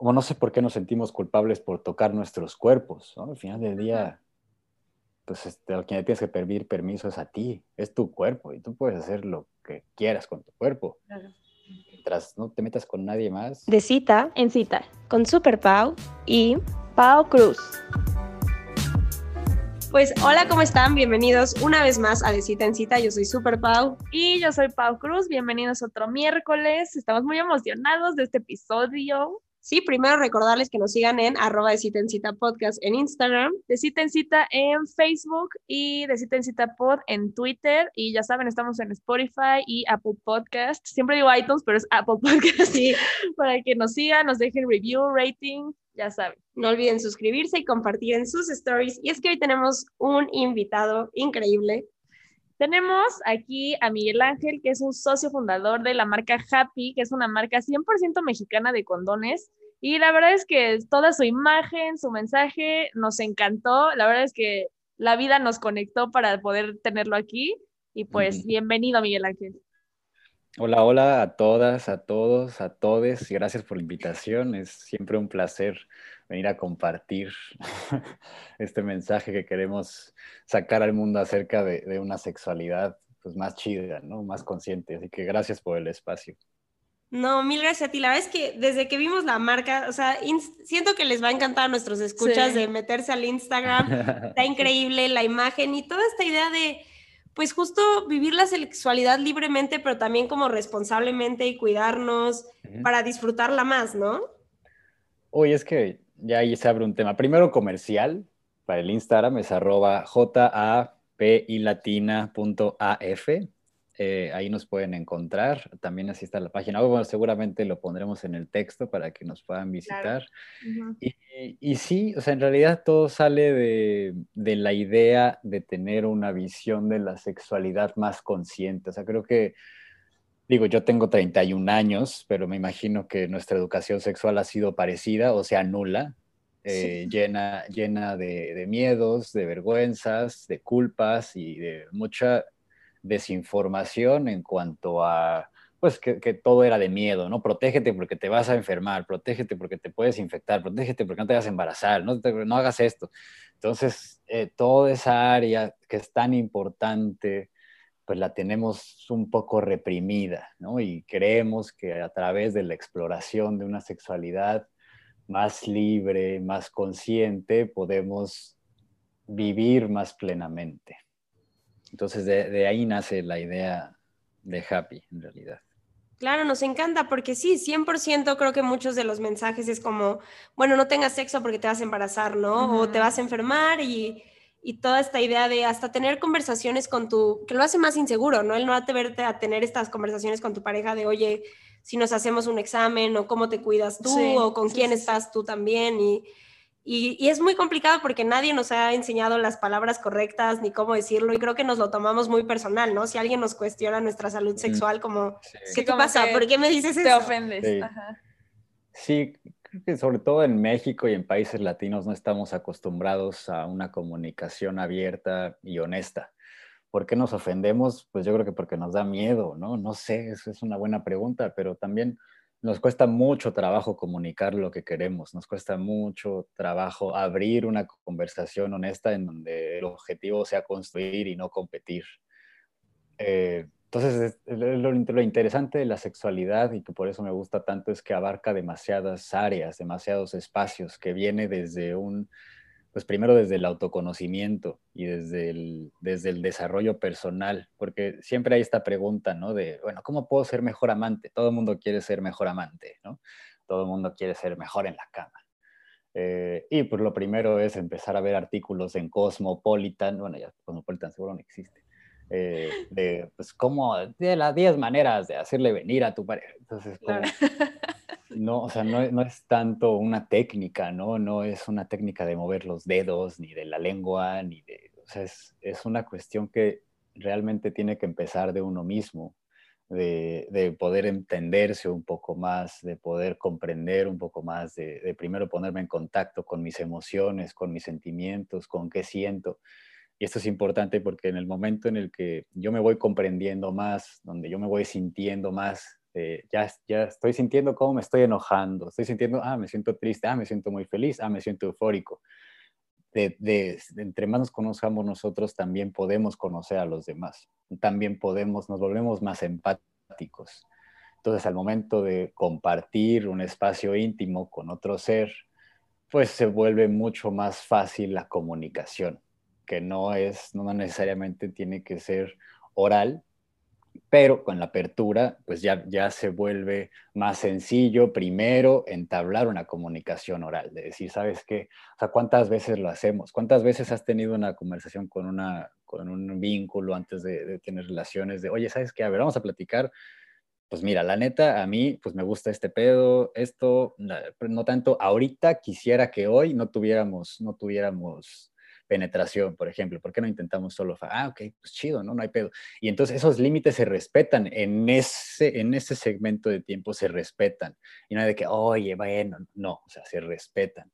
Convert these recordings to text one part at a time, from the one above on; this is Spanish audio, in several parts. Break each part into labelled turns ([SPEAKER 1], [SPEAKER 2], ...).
[SPEAKER 1] como no sé por qué nos sentimos culpables por tocar nuestros cuerpos, ¿no? Al final del día, pues este, a quien tienes que pedir permiso es a ti, es tu cuerpo y tú puedes hacer lo que quieras con tu cuerpo. Mientras no te metas con nadie más.
[SPEAKER 2] De cita en cita, con Super Pau y Pau Cruz. Pues hola, ¿cómo están? Bienvenidos una vez más a De Cita en Cita. Yo soy Super Pau.
[SPEAKER 3] Y yo soy Pau Cruz. Bienvenidos otro miércoles. Estamos muy emocionados de este episodio.
[SPEAKER 2] Sí, primero recordarles que nos sigan en arroba de cita en cita podcast en Instagram,
[SPEAKER 3] de cita en cita en Facebook y de cita en cita pod en Twitter. Y ya saben, estamos en Spotify y Apple Podcast. Siempre digo iTunes, pero es Apple Podcast. Sí, para que nos sigan, nos dejen review, rating, ya saben.
[SPEAKER 2] No olviden suscribirse y compartir en sus stories. Y es que hoy tenemos un invitado increíble.
[SPEAKER 3] Tenemos aquí a Miguel Ángel, que es un socio fundador de la marca Happy, que es una marca 100% mexicana de condones. Y la verdad es que toda su imagen, su mensaje nos encantó. La verdad es que la vida nos conectó para poder tenerlo aquí. Y pues bienvenido, Miguel Ángel.
[SPEAKER 1] Hola, hola a todas, a todos, a todes. Gracias por la invitación. Es siempre un placer venir a compartir este mensaje que queremos sacar al mundo acerca de, una sexualidad pues, más chida, ¿no? Más consciente. Así que gracias por el espacio.
[SPEAKER 2] No, mil gracias a ti. La verdad es que desde que vimos la marca, o sea, siento que les va a encantar a nuestros escuchas de meterse al Instagram. Está increíble la imagen y toda esta idea de, pues justo vivir la sexualidad libremente, pero también como responsablemente y cuidarnos para disfrutarla más, ¿no?
[SPEAKER 1] Uy, es que ya ahí se abre un tema. Primero comercial, para el Instagram es arroba japilatina.af. Eh, ahí nos pueden encontrar. También así está la página. Bueno, seguramente lo pondremos en el texto para que nos puedan visitar. y, sí, o sea, en realidad todo sale de, de, la idea de tener una visión de la sexualidad más consciente. O sea, creo que Digo, yo tengo 31 años, pero me imagino que nuestra educación sexual ha sido parecida, o sea, nula, eh, llena, llena de, miedos, de vergüenzas, de culpas y de mucha desinformación en cuanto a, pues, que, todo era de miedo, ¿no? Protégete porque te vas a enfermar, protégete porque te puedes infectar, protégete porque no te vas a embarazar, no, no hagas esto. Entonces, eh, toda esa área que es tan importante, pues la tenemos un poco reprimida, ¿no? Y creemos que a través de la exploración de una sexualidad más libre, más consciente, podemos vivir más plenamente. Entonces de, ahí nace la idea de Happy, en realidad.
[SPEAKER 2] Claro, nos encanta porque sí, 100% creo que muchos de los mensajes es como, bueno, no tengas sexo porque te vas a embarazar, ¿no? O te vas a enfermar y y toda esta idea de hasta tener conversaciones con tu, que lo hace más inseguro, ¿no? El no atreverte a tener estas conversaciones con tu pareja de, oye, si nos hacemos un examen o cómo te cuidas tú o con quién estás tú también y, y, es muy complicado porque nadie nos ha enseñado las palabras correctas ni cómo decirlo y creo que nos lo tomamos muy personal, ¿no? Si alguien nos cuestiona nuestra salud sexual como, ¿qué te pasa? ¿Por qué me dices eso?
[SPEAKER 3] Te ofendes.
[SPEAKER 1] Sí. sí, Creo que sobre todo en México y en países latinos no estamos acostumbrados a una comunicación abierta y honesta. ¿Por qué nos ofendemos? Pues yo creo que porque nos da miedo, ¿no? No sé, eso es una buena pregunta, pero también nos cuesta mucho trabajo comunicar lo que queremos, nos cuesta mucho trabajo abrir una conversación honesta en donde el objetivo sea construir y no competir. Eh, entonces, lo, interesante de la sexualidad y que por eso me gusta tanto es que abarca demasiadas áreas, demasiados espacios, que viene desde un, pues primero desde el autoconocimiento y desde el, desde el desarrollo personal, porque siempre hay esta pregunta, ¿no? De, bueno, ¿cómo puedo ser mejor amante? Todo el mundo quiere ser mejor amante, ¿no? Todo el mundo quiere ser mejor en la cama. Eh, y pues lo primero es empezar a ver artículos en Cosmopolitan, bueno, ya Cosmopolitan seguro no existe, eh, de, pues, como, de las 10 maneras de hacerle venir a tu pareja. Entonces, no, o sea, no, es tanto una técnica, ¿no? No es una técnica de mover los dedos, ni de la lengua, ni de, o sea, es, es una cuestión que realmente tiene que empezar de uno mismo. De, de, poder entenderse un poco más, de poder comprender un poco más, de primero ponerme en contacto con mis emociones, con mis sentimientos, con qué siento y esto es importante porque en el momento en el que yo me voy comprendiendo más, donde yo me voy sintiendo más ya, ya estoy sintiendo cómo me estoy enojando, estoy sintiendo, ah, me siento triste, ah, me siento muy feliz, ah, me siento eufórico. De, de, entre más nos conozcamos nosotros, también podemos conocer a los demás. También podemos, nos volvemos más empáticos. Entonces, al momento de compartir un espacio íntimo con otro ser, pues se vuelve mucho más fácil la comunicación, que no es, no necesariamente tiene que ser oral, pero con la apertura, pues ya, ya se vuelve más sencillo primero entablar una comunicación oral, de decir, ¿sabes qué? O sea, ¿cuántas veces lo hacemos? ¿Cuántas veces has tenido una conversación con, una, con un vínculo antes de, tener relaciones? De, oye, ¿sabes qué? A ver, vamos a platicar. Pues mira, la neta, a mí, pues me gusta este pedo, esto, no tanto, ahorita quisiera que hoy no tuviéramos, no tuviéramos penetración, por ejemplo. ¿Por qué no intentamos solo? Ah, ok, pues chido, ¿no? No hay pedo. Y entonces esos límites se respetan en ese, en ese segmento de tiempo, se respetan. Y no hay de que, oye, bueno, no, o sea, se respetan.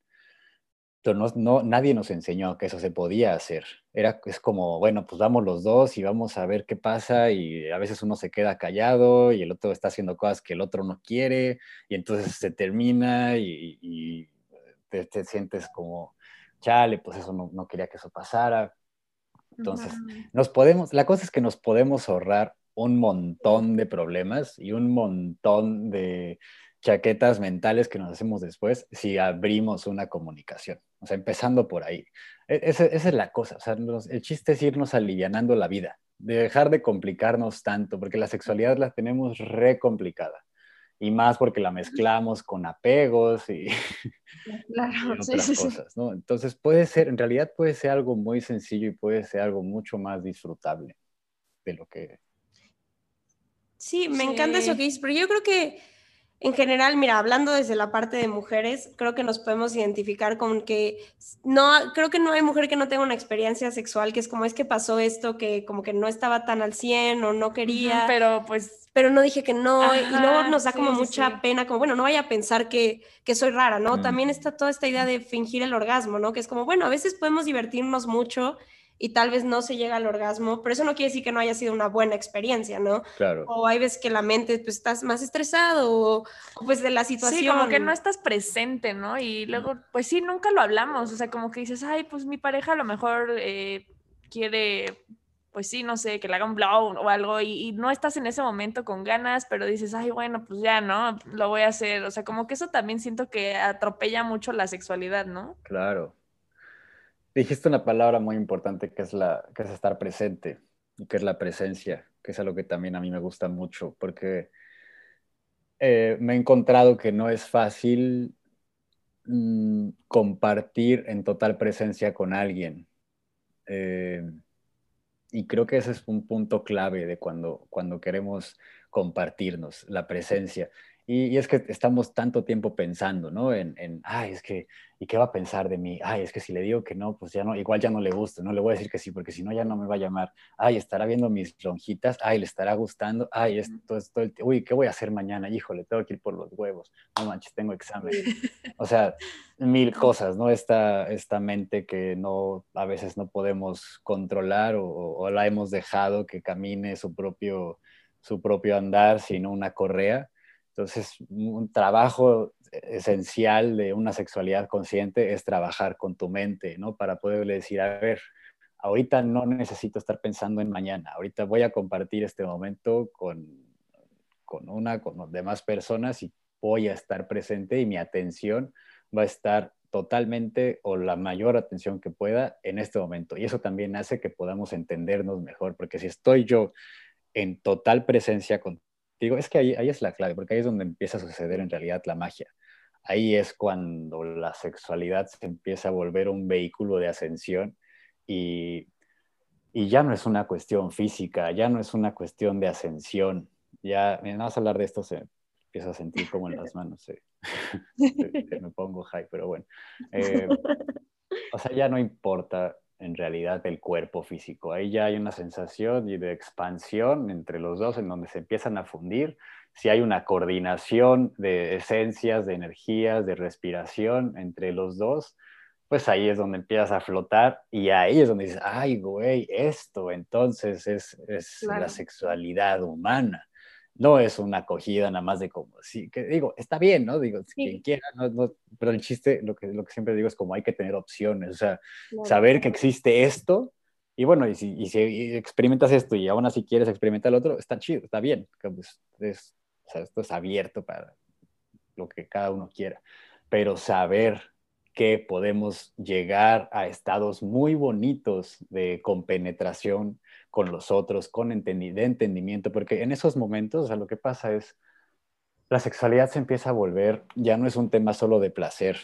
[SPEAKER 1] Entonces, no, nadie nos enseñó que eso se podía hacer. Era, es como, bueno, pues vamos los dos y vamos a ver qué pasa y a veces uno se queda callado y el otro está haciendo cosas que el otro no quiere y entonces se termina y, te sientes como, chale, pues eso no, quería que eso pasara. Entonces, nos podemos, la cosa es que nos podemos ahorrar un montón de problemas y un montón de chaquetas mentales que nos hacemos después si abrimos una comunicación. O sea, empezando por ahí. E, esa, es la cosa. O sea, el chiste es irnos alivianando la vida, de dejar de complicarnos tanto, porque la sexualidad la tenemos re complicada y más porque la mezclamos con apegos y, otras cosas, ¿no? Entonces puede ser, en realidad puede ser algo muy sencillo y puede ser algo mucho más disfrutable de lo que...
[SPEAKER 2] Sí, me encanta eso que dices, pero yo creo que en general, mira, hablando desde la parte de mujeres, creo que nos podemos identificar con que no, creo que no hay mujer que no tenga una experiencia sexual que es como es que pasó esto, que como que no estaba tan al 100 o no quería.
[SPEAKER 3] pero pues
[SPEAKER 2] pero no dije que no, y luego nos da como mucha pena, como, bueno, no vaya a pensar que, que soy rara, ¿no? También está toda esta idea de fingir el orgasmo, ¿no? Que es como, bueno, a veces podemos divertirnos mucho y tal vez no se llega al orgasmo, pero eso no quiere decir que no haya sido una buena experiencia, ¿no?
[SPEAKER 1] Claro.
[SPEAKER 2] O hay veces que la mente, pues, estás más estresado, o, pues, de la situación. Sí,
[SPEAKER 3] como que no estás presente, ¿no? Y luego, pues sí, nunca lo hablamos, o sea, como que dices, ay, pues mi pareja a lo mejor eh, quiere pues sí, no sé, que le haga un blow o algo y, no estás en ese momento con ganas, pero dices, ay, bueno, pues ya, ¿no? Lo voy a hacer. O sea, como que eso también siento que atropella mucho la sexualidad, ¿no?
[SPEAKER 1] Claro. Dijiste una palabra muy importante que es, la, que es estar presente y que es la presencia, que es algo que también a mí me gusta mucho, porque eh, me he encontrado que no es fácil mm, compartir en total presencia con alguien. Eh, y creo que ese es un punto clave de cuando, cuando queremos compartirnos, la presencia. Y, es que estamos tanto tiempo pensando, ¿no? En, en, ay, es que, ¿y qué va a pensar de mí? Ay, es que si le digo que no, pues ya no, igual ya no le gusta, no le voy a decir que sí, porque si no ya no me va a llamar. Ay, estará viendo mis lonjitas, ay, le estará gustando, ay, esto es todo el uy, ¿qué voy a hacer mañana? Híjole, tengo que ir por los huevos, no manches, tengo examen. O sea, mil cosas, ¿no? Esta, esta mente que no, a veces no podemos controlar o, o la hemos dejado que camine su propio, su propio andar, sino una correa entonces, un trabajo esencial de una sexualidad consciente es trabajar con tu mente, ¿no? Para poderle decir, a ver, ahorita no necesito estar pensando en mañana, ahorita voy a compartir este momento con, con una, con demás personas y voy a estar presente y mi atención va a estar totalmente o la mayor atención que pueda en este momento. Y eso también hace que podamos entendernos mejor, porque si estoy yo en total presencia con digo, es que ahí, ahí es la clave, porque ahí es donde empieza a suceder en realidad la magia. Ahí es cuando la sexualidad se empieza a volver un vehículo de ascensión y, y ya no es una cuestión física, ya no es una cuestión de ascensión. Ya, no vas a hablar de esto, se empieza a sentir como en las manos. me pongo high, pero bueno. Eh, o sea, ya no importa en realidad el cuerpo físico. Ahí ya hay una sensación de expansión entre los dos en donde se empiezan a fundir. Si hay una coordinación de esencias, de energías, de respiración entre los dos, pues ahí es donde empiezas a flotar y ahí es donde dices, ay, güey, esto entonces es, la sexualidad humana. No es una acogida nada más de como, sí, que digo, está bien, ¿no? Digo, quien quiera, no, pero el chiste, lo que, lo que siempre digo es como hay que tener opciones, o sea, saber que existe esto, y bueno, y si, y si, experimentas esto y aún así quieres experimentar el otro, está chido, está bien, pues, es, o sea, esto es abierto para lo que cada uno quiera, pero saber que podemos llegar a estados muy bonitos de compenetración con los otros, con de entendimiento, porque en esos momentos, o sea, lo que pasa es, la sexualidad se empieza a volver, ya no es un tema solo de placer,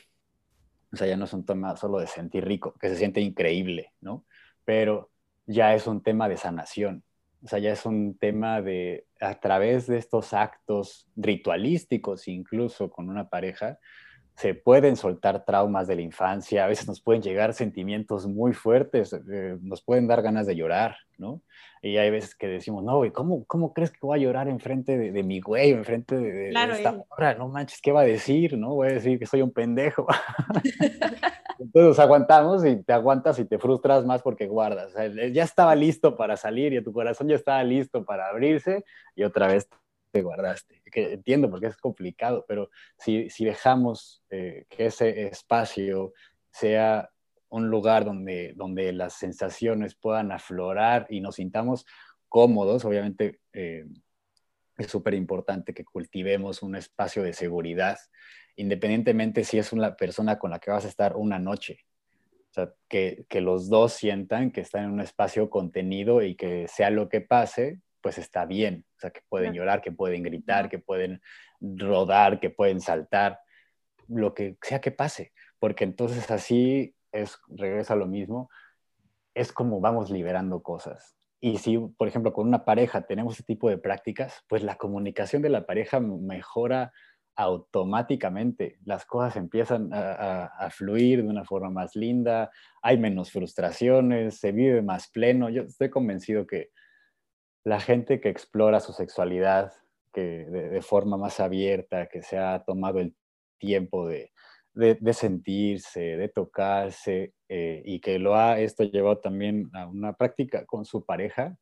[SPEAKER 1] o sea, ya no es un tema solo de sentir rico, que se siente increíble, ¿no? Pero ya es un tema de sanación, o sea, ya es un tema de, a través de estos actos ritualísticos, incluso con una pareja, se pueden soltar traumas de la infancia, a veces nos pueden llegar sentimientos muy fuertes, eh, nos pueden dar ganas de llorar, ¿no? Y hay veces que decimos, no, güey, ¿cómo, ¿cómo crees que voy a llorar enfrente de, de mi güey, enfrente de, de, esta morra? No manches, ¿qué va a decir? ¿No? Voy a decir que soy un pendejo. Entonces aguantamos y te aguantas y te frustras más porque guardas. O sea, ya estaba listo para salir y tu corazón ya estaba listo para abrirse y otra vez te guardaste. Que entiendo porque es complicado, pero si, si dejamos eh, que ese espacio sea un lugar donde, donde las sensaciones puedan aflorar y nos sintamos cómodos, obviamente eh, es súper importante que cultivemos un espacio de seguridad, independientemente si es una persona con la que vas a estar una noche. O sea, que, que los dos sientan que están en un espacio contenido y que sea lo que pase, pues está bien. O sea, que pueden llorar, que pueden gritar, que pueden rodar, que pueden saltar, lo que sea que pase. Porque entonces así es, regresa lo mismo, es como vamos liberando cosas. Y si, por ejemplo, con una pareja tenemos ese tipo de prácticas, pues la comunicación de la pareja mejora automáticamente. Las cosas empiezan a, a, fluir de una forma más linda, hay menos frustraciones, se vive más pleno. Yo estoy convencido que la gente que explora su sexualidad que de, forma más abierta, que se ha tomado el tiempo de, de, sentirse, de tocarse eh, y que lo ha esto llevado también a una práctica con su pareja,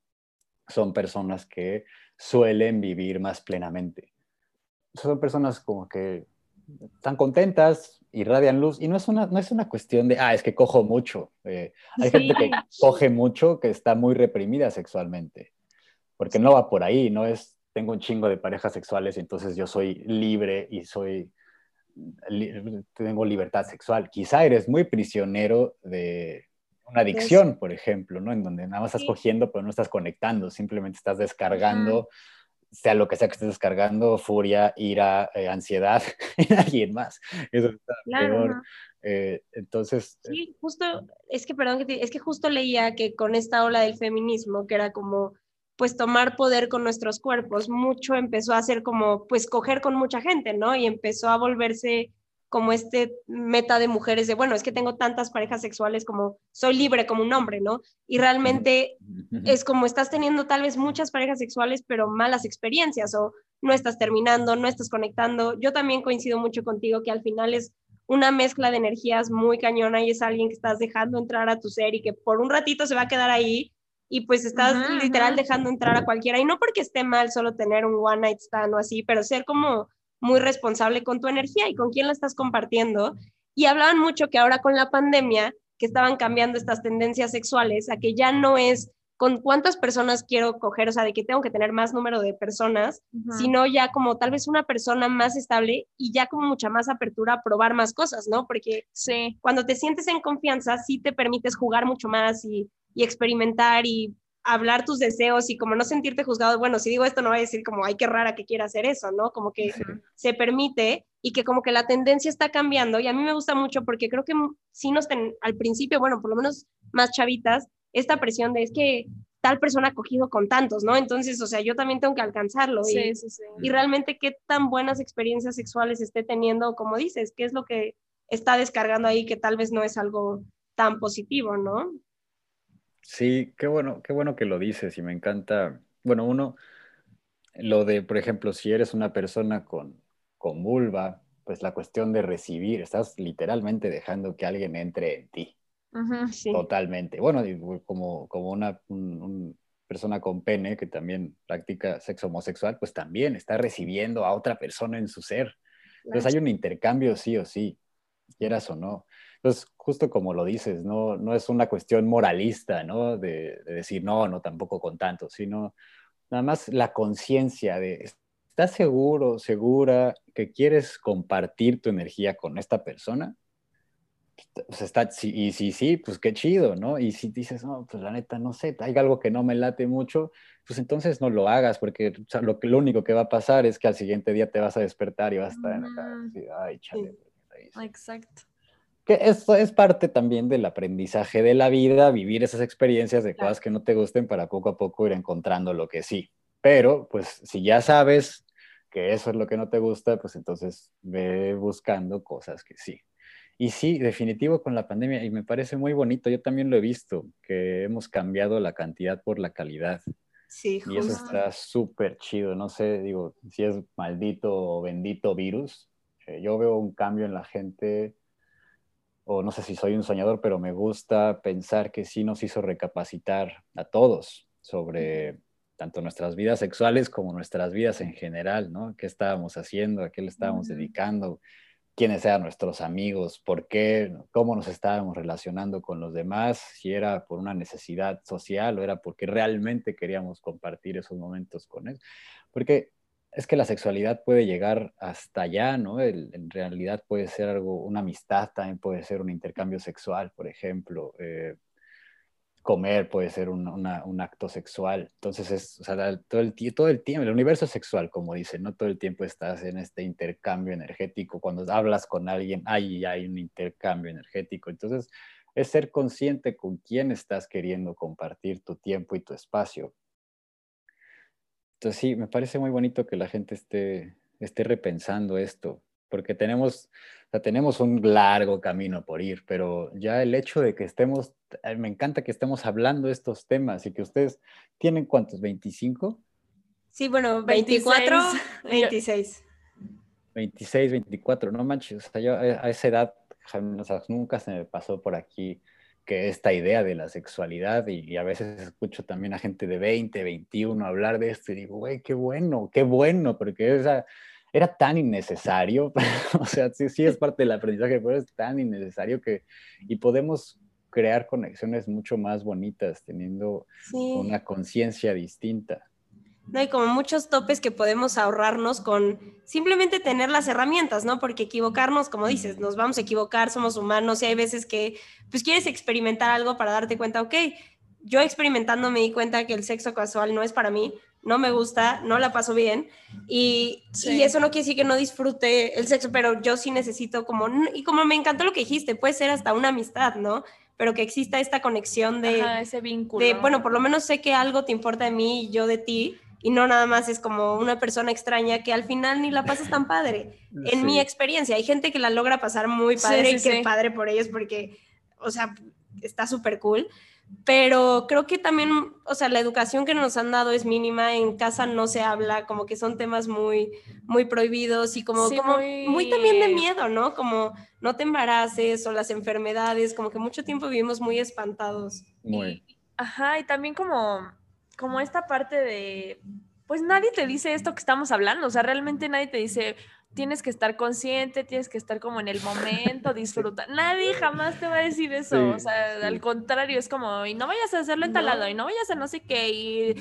[SPEAKER 1] son personas que suelen vivir más plenamente. Son personas como que están contentas, irradian luz y no es una, no es una cuestión de, ah, es que cojo mucho. Eh, hay gente que coge mucho que está muy reprimida sexualmente porque no va por ahí, no es, tengo un chingo de parejas sexuales y entonces yo soy libre y soy, tengo libertad sexual. Quizá eres muy prisionero de una adicción, por ejemplo, ¿no? En donde nada más estás cogiendo, pero no estás conectando, simplemente estás descargando, sea lo que sea que estés descargando, furia, ira, eh, ansiedad en alguien más. Eso está peor. Eh, entonces...
[SPEAKER 2] Eh, sí, justo, es que, perdón, es que justo leía que con esta ola del feminismo, que era como pues tomar poder con nuestros cuerpos, mucho empezó a ser como, pues coger con mucha gente, ¿no? Y empezó a volverse como este meta de mujeres de, bueno, es que tengo tantas parejas sexuales como soy libre como un hombre, ¿no? Y realmente es como estás teniendo tal vez muchas parejas sexuales, pero malas experiencias o no estás terminando, no estás conectando. Yo también coincido mucho contigo que al final es una mezcla de energías muy cañona y es alguien que estás dejando entrar a tu ser y que por un ratito se va a quedar ahí y pues estás literal dejando entrar a cualquiera. Y no porque esté mal solo tener un one night stand o así, pero ser como muy responsable con tu energía y con quién la estás compartiendo. Y hablaban mucho que ahora con la pandemia, que estaban cambiando estas tendencias sexuales a que ya no es con cuántas personas quiero coger, o sea, de que tengo que tener más número de personas, sino ya como tal vez una persona más estable y ya como mucha más apertura a probar más cosas, ¿no? Porque sí. cuando te sientes en confianza, sí te permites jugar mucho más y y experimentar y hablar tus deseos y como no sentirte juzgado, bueno, si digo esto no va a decir como, ay, qué rara que quiera hacer eso, ¿no? Como que se permite y que como que la tendencia está cambiando y a mí me gusta mucho porque creo que sí nos ten, al principio, bueno, por lo menos más chavitas, esta presión de es que tal persona ha cogido con tantos, ¿no? Entonces, o sea, yo también tengo que alcanzarlo. Sí, y, sí, sí. y realmente qué tan buenas experiencias sexuales esté teniendo, como dices, qué es lo que está descargando ahí que tal vez no es algo tan positivo, ¿no?
[SPEAKER 1] Sí, qué bueno, qué bueno que lo dices y me encanta. Bueno, uno, lo de, por ejemplo, si eres una persona con, con vulva, pues la cuestión de recibir, estás literalmente dejando que alguien entre en ti. Totalmente. Bueno, como, como una, un, persona con pene que también practica sexo homosexual, pues también está recibiendo a otra persona en su ser. Entonces hay un intercambio sí o sí, quieras o no. Entonces, justo como lo dices, no, no es una cuestión moralista, ¿no? De, de decir, no, no, tampoco con tanto, sino nada más la conciencia de, ¿estás seguro, segura que quieres compartir tu energía con esta persona? Pues está, y si sí, pues qué chido, ¿no? Y si dices, no, pues la neta, no sé, hay algo que no me late mucho, pues entonces no lo hagas, porque lo, lo único que va a pasar es que al siguiente día te vas a despertar y vas a estar en la mm. así, ay, chale.
[SPEAKER 2] Exacto.
[SPEAKER 1] Que esto es parte también del aprendizaje de la vida, vivir esas experiencias de cosas que no te gusten para poco a poco ir encontrando lo que sí. Pero, pues, si ya sabes que eso es lo que no te gusta, pues entonces ve buscando cosas que sí. Y sí, definitivo con la pandemia, y me parece muy bonito, yo también lo he visto, que hemos cambiado la cantidad por la calidad.
[SPEAKER 2] Sí,
[SPEAKER 1] justo. Y eso está súper chido, no sé, digo, si es maldito o bendito virus, eh, yo veo un cambio en la gente, o no sé si soy un soñador, pero me gusta pensar que sí nos hizo recapacitar a todos sobre tanto nuestras vidas sexuales como nuestras vidas en general, ¿no? ¿Qué estábamos haciendo? ¿A qué le estábamos dedicando? quiénes eran nuestros amigos, por qué, cómo nos estábamos relacionando con los demás, si era por una necesidad social o era porque realmente queríamos compartir esos momentos con él. Porque es que la sexualidad puede llegar hasta allá, ¿no? en realidad puede ser algo, una amistad, también puede ser un intercambio sexual, por ejemplo. Eh, comer puede ser un, un, acto sexual. Entonces, es, o sea, todo, el, todo el tiempo, el universo sexual, como dicen, no todo el tiempo estás en este intercambio energético. Cuando hablas con alguien, ahí hay un intercambio energético. Entonces, es ser consciente con quién estás queriendo compartir tu tiempo y tu espacio. Entonces, sí, me parece muy bonito que la gente esté, esté repensando esto, porque tenemos o sea, tenemos un largo camino por ir, pero ya el hecho de que estemos, eh, me encanta que estemos hablando de estos temas y que ustedes tienen cuántos, 25?
[SPEAKER 2] Sí, bueno, 24, 26.
[SPEAKER 1] 26, 24, no manches, o sea, yo a esa edad nunca se me pasó por aquí que esta idea de la sexualidad y, y, a veces escucho también a gente de 20, 21 hablar de esto y digo, güey, qué bueno, qué bueno, porque esa, era tan innecesario, o sea, sí, sí es parte del aprendizaje, pero es tan innecesario que, y podemos crear conexiones mucho más bonitas teniendo una conciencia distinta.
[SPEAKER 2] No, hay como muchos topes que podemos ahorrarnos con simplemente tener las herramientas, ¿no? Porque equivocarnos, como dices, nos vamos a equivocar, somos humanos y hay veces que, pues quieres experimentar algo para darte cuenta, ok, yo experimentando me di cuenta que el sexo casual no es para mí, no me gusta, no la paso bien y, eso no quiere decir que no disfrute el sexo, pero yo sí necesito como, y como me encantó lo que dijiste, puede ser hasta una amistad, ¿no? Pero que exista esta conexión de,
[SPEAKER 3] ese vínculo.
[SPEAKER 2] De, bueno, por lo menos sé que algo te importa de mí y yo de ti y no nada más es como una persona extraña que al final ni la pasas tan padre. En mi experiencia, hay gente que la logra pasar muy padre y qué padre por ellos porque, o sea, está súper cool pero creo que también, o sea, la educación que nos han dado es mínima, en casa no se habla, como que son temas muy, muy prohibidos y como, como muy... también de miedo, ¿no? Como no te embaraces o las enfermedades, como que mucho tiempo vivimos muy espantados.
[SPEAKER 3] Muy. ajá, y también como, como esta parte de, pues nadie te dice esto que estamos hablando, o sea, realmente nadie te dice, tienes que estar consciente, tienes que estar como en el momento, disfrutar. Nadie jamás te va a decir eso. o sea, al contrario, es como, y no vayas a hacerlo entalado, y no vayas a no sé qué, y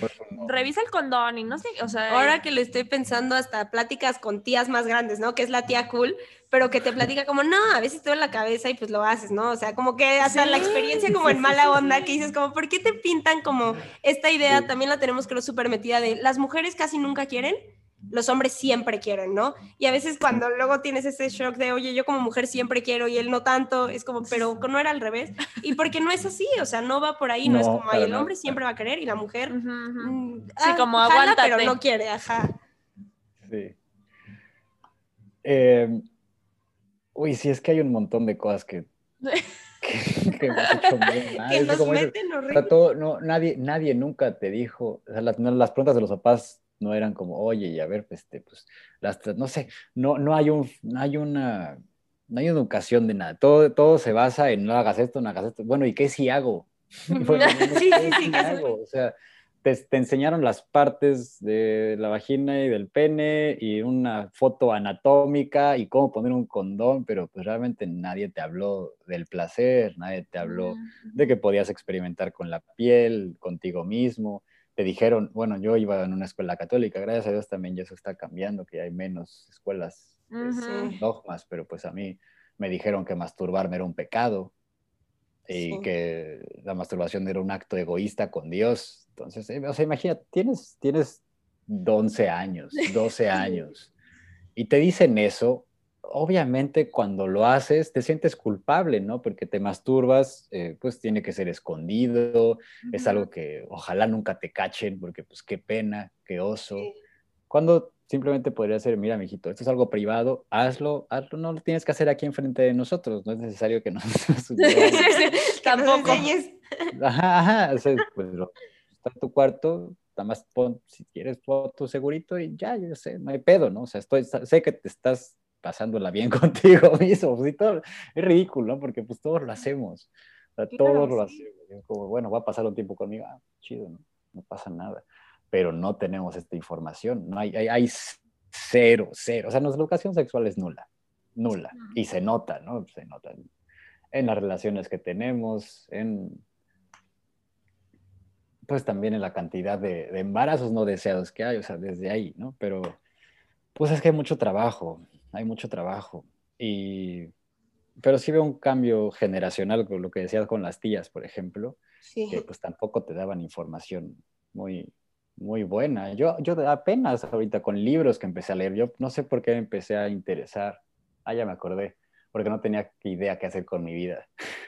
[SPEAKER 3] revisa el condón, y no sé, o sea.
[SPEAKER 2] Ahora que lo estoy pensando, hasta pláticas con tías más grandes, ¿no? Que es la tía cool, pero que te platica como, no, a veces te en la cabeza y pues lo haces, ¿no? O sea, como que hasta la experiencia como en mala onda, que dices como, ¿por qué te pintan como esta idea? También la tenemos creo súper metida de, las mujeres casi nunca quieren los hombres siempre quieren, ¿no? Y a veces cuando luego tienes ese shock de, oye, yo como mujer siempre quiero y él no tanto, es como, pero no era al revés. Y porque no es así, o sea, no va por ahí, no, es como, el hombre siempre va a querer y la mujer,
[SPEAKER 3] mm, sí, como aguanta,
[SPEAKER 2] pero no quiere, ajá.
[SPEAKER 1] Sí. Em, uy, sí, es que hay un montón de cosas que... que, hemos hecho
[SPEAKER 2] que nos meten
[SPEAKER 1] no, nadie, nadie nunca te dijo, o sea, las, las preguntas de los papás no eran como, oye, y a ver, este, pues, las, no sé, no, no hay un, no hay una, no hay educación de nada, todo, todo se basa en no hagas esto, no hagas esto, bueno, ¿y qué si hago? bueno,
[SPEAKER 2] sí, sí, sí,
[SPEAKER 1] hago? O sea, te, enseñaron las partes de la vagina y del pene y una foto anatómica y cómo poner un condón, pero pues realmente nadie te habló del placer, nadie te habló de que podías experimentar con la piel, contigo mismo. Te dijeron, bueno, yo iba en una escuela católica, gracias a Dios también ya eso está cambiando, que hay menos escuelas dogmas, pero pues a mí me dijeron que masturbarme era un pecado y que la masturbación era un acto egoísta con Dios. Entonces, eh, o sea, imagina, tienes, tienes 11 años, 12 años, y te dicen eso, obviamente cuando lo haces te sientes culpable, ¿no? Porque te masturbas, eh, pues tiene que ser escondido, es algo que ojalá nunca te cachen, porque pues qué pena, qué oso. Cuando simplemente podría ser, mira, mijito, esto es algo privado, hazlo, hazlo, no lo tienes que hacer aquí enfrente de nosotros, no es necesario que nos...
[SPEAKER 2] Tampoco.
[SPEAKER 1] Ajá, ajá, o sea, pues está en tu cuarto, nada más pon, si quieres, pon tu segurito y ya, yo sé, no hay pedo, ¿no? O sea, estoy, sé que te estás pasándola bien contigo mismo, pues, todo, es ridículo, ¿no? Porque pues todos lo hacemos, o sea, todos lo hacemos, como, bueno, va a pasar un tiempo conmigo, ah, chido, ¿no? No pasa nada pero no tenemos esta información. No hay, hay, cero, cero. O sea, nuestra educación sexual es nula, nula. Y se nota, ¿no? Se nota en, las relaciones que tenemos, en pues también en la cantidad de, embarazos no deseados que hay, o sea, desde ahí, ¿no? Pero pues es que hay mucho trabajo, hay mucho trabajo. Y, pero sí veo un cambio generacional, con lo que decías con las tías, por ejemplo, que pues tampoco te daban información muy, muy buena. Yo, yo apenas ahorita con libros que empecé a leer, yo no sé por qué me empecé a interesar. Ah, ya me acordé, porque no tenía idea qué hacer con mi vida.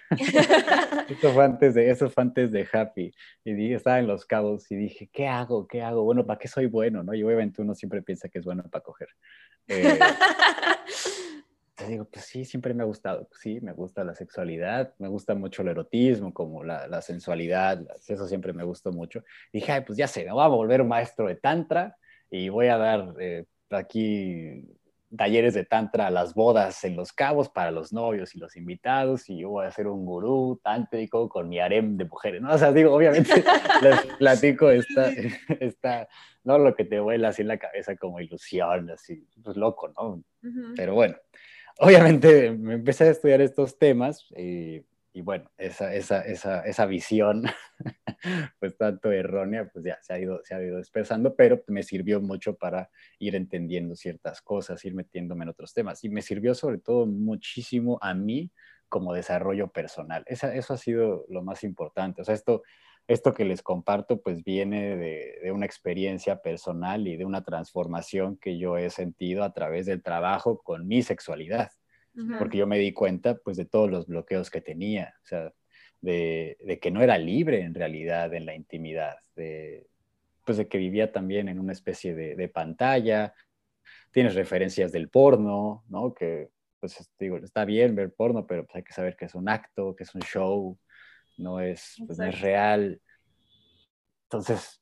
[SPEAKER 1] eso, fue antes de, eso fue antes de Happy. Y dije, estaba en Los Cabos y dije, ¿qué hago? ¿Qué hago? Bueno, ¿para qué soy bueno? ¿no? Y obviamente uno siempre piensa que es bueno para coger. Eh, digo, pues sí, siempre me ha gustado, pues sí, me gusta la sexualidad, me gusta mucho el erotismo, como la, sensualidad, eso siempre me gustó mucho. dije, Ay, pues ya sé, me voy a volver un maestro de tantra y voy a dar eh, aquí talleres de tantra a las bodas en Los Cabos para los novios y los invitados y yo voy a ser un gurú tántrico con mi harem de mujeres, ¿no? O sea, digo, obviamente les platico esta, esta, no lo que te vuela así en la cabeza como ilusión, así, pues loco, ¿no? Pero bueno, obviamente me empecé a estudiar estos temas y, bueno, esa, esa, esa, esa, visión, pues tanto errónea, pues ya se ha, ido, se ha ido dispersando, pero me sirvió mucho para ir entendiendo ciertas cosas, ir metiéndome en otros temas. Y me sirvió sobre todo muchísimo a mí como desarrollo personal. Esa, eso ha sido lo más importante. O sea, esto esto que les comparto pues viene de, una experiencia personal y de una transformación que yo he sentido a través del trabajo con mi sexualidad, porque yo me di cuenta pues de todos los bloqueos que tenía, o sea, de, que no era libre en realidad en la intimidad, de, pues de que vivía también en una especie de, pantalla, tienes referencias del porno, ¿no? Que pues digo, está bien ver porno, pero pues, hay que saber que es un acto, que es un show, no es, pues, no es real. Entonces,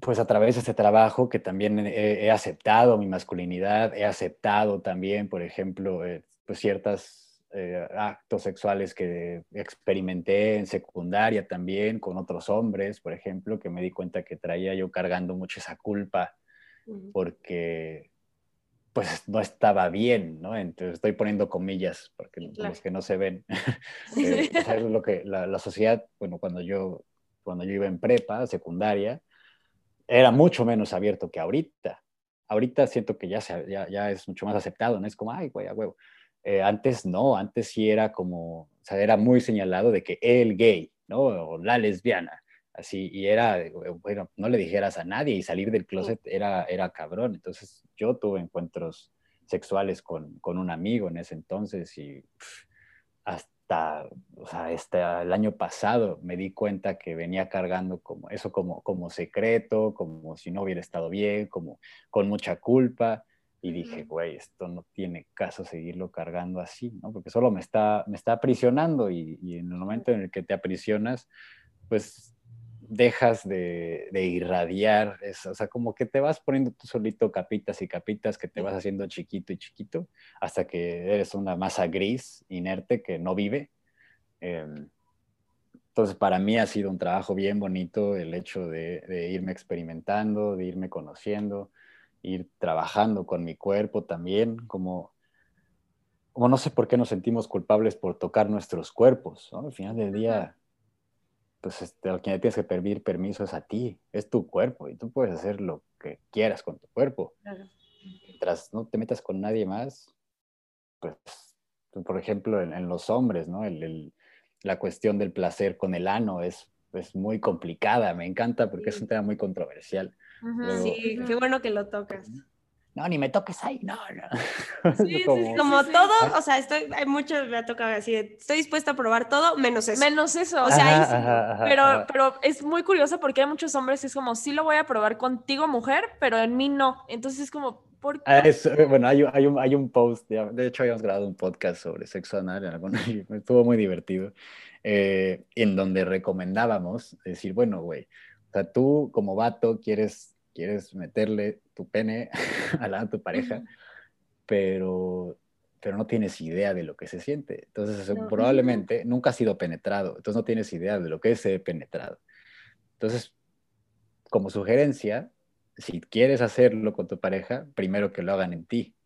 [SPEAKER 1] pues a través de este trabajo que también he, aceptado mi masculinidad, he aceptado también, por ejemplo, eh, pues ciertos eh, actos sexuales que experimenté en secundaria también con otros hombres, por ejemplo, que me di cuenta que traía yo cargando mucho esa culpa porque pues no estaba bien, ¿no? Entonces estoy poniendo comillas porque los que no se ven. eh, es lo que la, sociedad, bueno, cuando yo, cuando yo iba en prepa, secundaria, era mucho menos abierto que ahorita. Ahorita siento que ya, se, ya, ya es mucho más aceptado, ¿no? Es como, ay, güey, a huevo. Eh, antes no, antes sí era como, o sea, era muy señalado de que el gay, ¿no? O la lesbiana así, y era, bueno, no le dijeras a nadie y salir del closet era, era cabrón. Entonces yo tuve encuentros sexuales con, con un amigo en ese entonces y hasta, o sea, hasta el año pasado me di cuenta que venía cargando como eso como, como secreto, como si no hubiera estado bien, como con mucha culpa. Y dije, güey, esto no tiene caso seguirlo cargando así, ¿no? Porque solo me está, me está aprisionando y, y en el momento en el que te aprisionas, pues dejas de, irradiar, o sea, como que te vas poniendo tú solito capitas y capitas que te vas haciendo chiquito y chiquito hasta que eres una masa gris, inerte, que no vive. Em, Entonces, para mí ha sido un trabajo bien bonito el hecho de, irme experimentando, de irme conociendo, ir trabajando con mi cuerpo también, como, como no sé por qué nos sentimos culpables por tocar nuestros cuerpos. Al final del día, pues este, a quien tienes que pedir permiso es a ti, es tu cuerpo y tú puedes hacer lo que quieras con tu cuerpo. Mientras no te metas con nadie más, pues, por ejemplo, en, los hombres, ¿no? el, la cuestión del placer con el ano es, es muy complicada, me encanta porque es un tema muy controversial.
[SPEAKER 2] Sí, qué bueno que lo tocas.
[SPEAKER 1] No, ni me toques ahí, no,
[SPEAKER 2] no. Sí, como, como todo, o sea, estoy, hay muchos, me ha tocado así, estoy dispuesta a probar todo, menos eso.
[SPEAKER 3] Menos eso, o sea, pero, pero es muy curioso porque hay muchos hombres, es como, sí lo voy a probar contigo, mujer, pero en mí no. Entonces es como, ¿por
[SPEAKER 1] ah, qué? bueno, hay, hay, un, hay un post, de hecho habíamos grabado un podcast sobre sexo anal, y estuvo muy divertido. Eh, en donde recomendábamos decir, bueno, güey, sea, tú como vato quieres, quieres meterle tu pene a la tu pareja, pero, pero no tienes idea de lo que se siente. Entonces, probablemente nunca has sido penetrado, entonces no tienes idea de lo que es ser penetrado. Entonces, como sugerencia, si quieres hacerlo con tu pareja, primero que lo hagan en ti,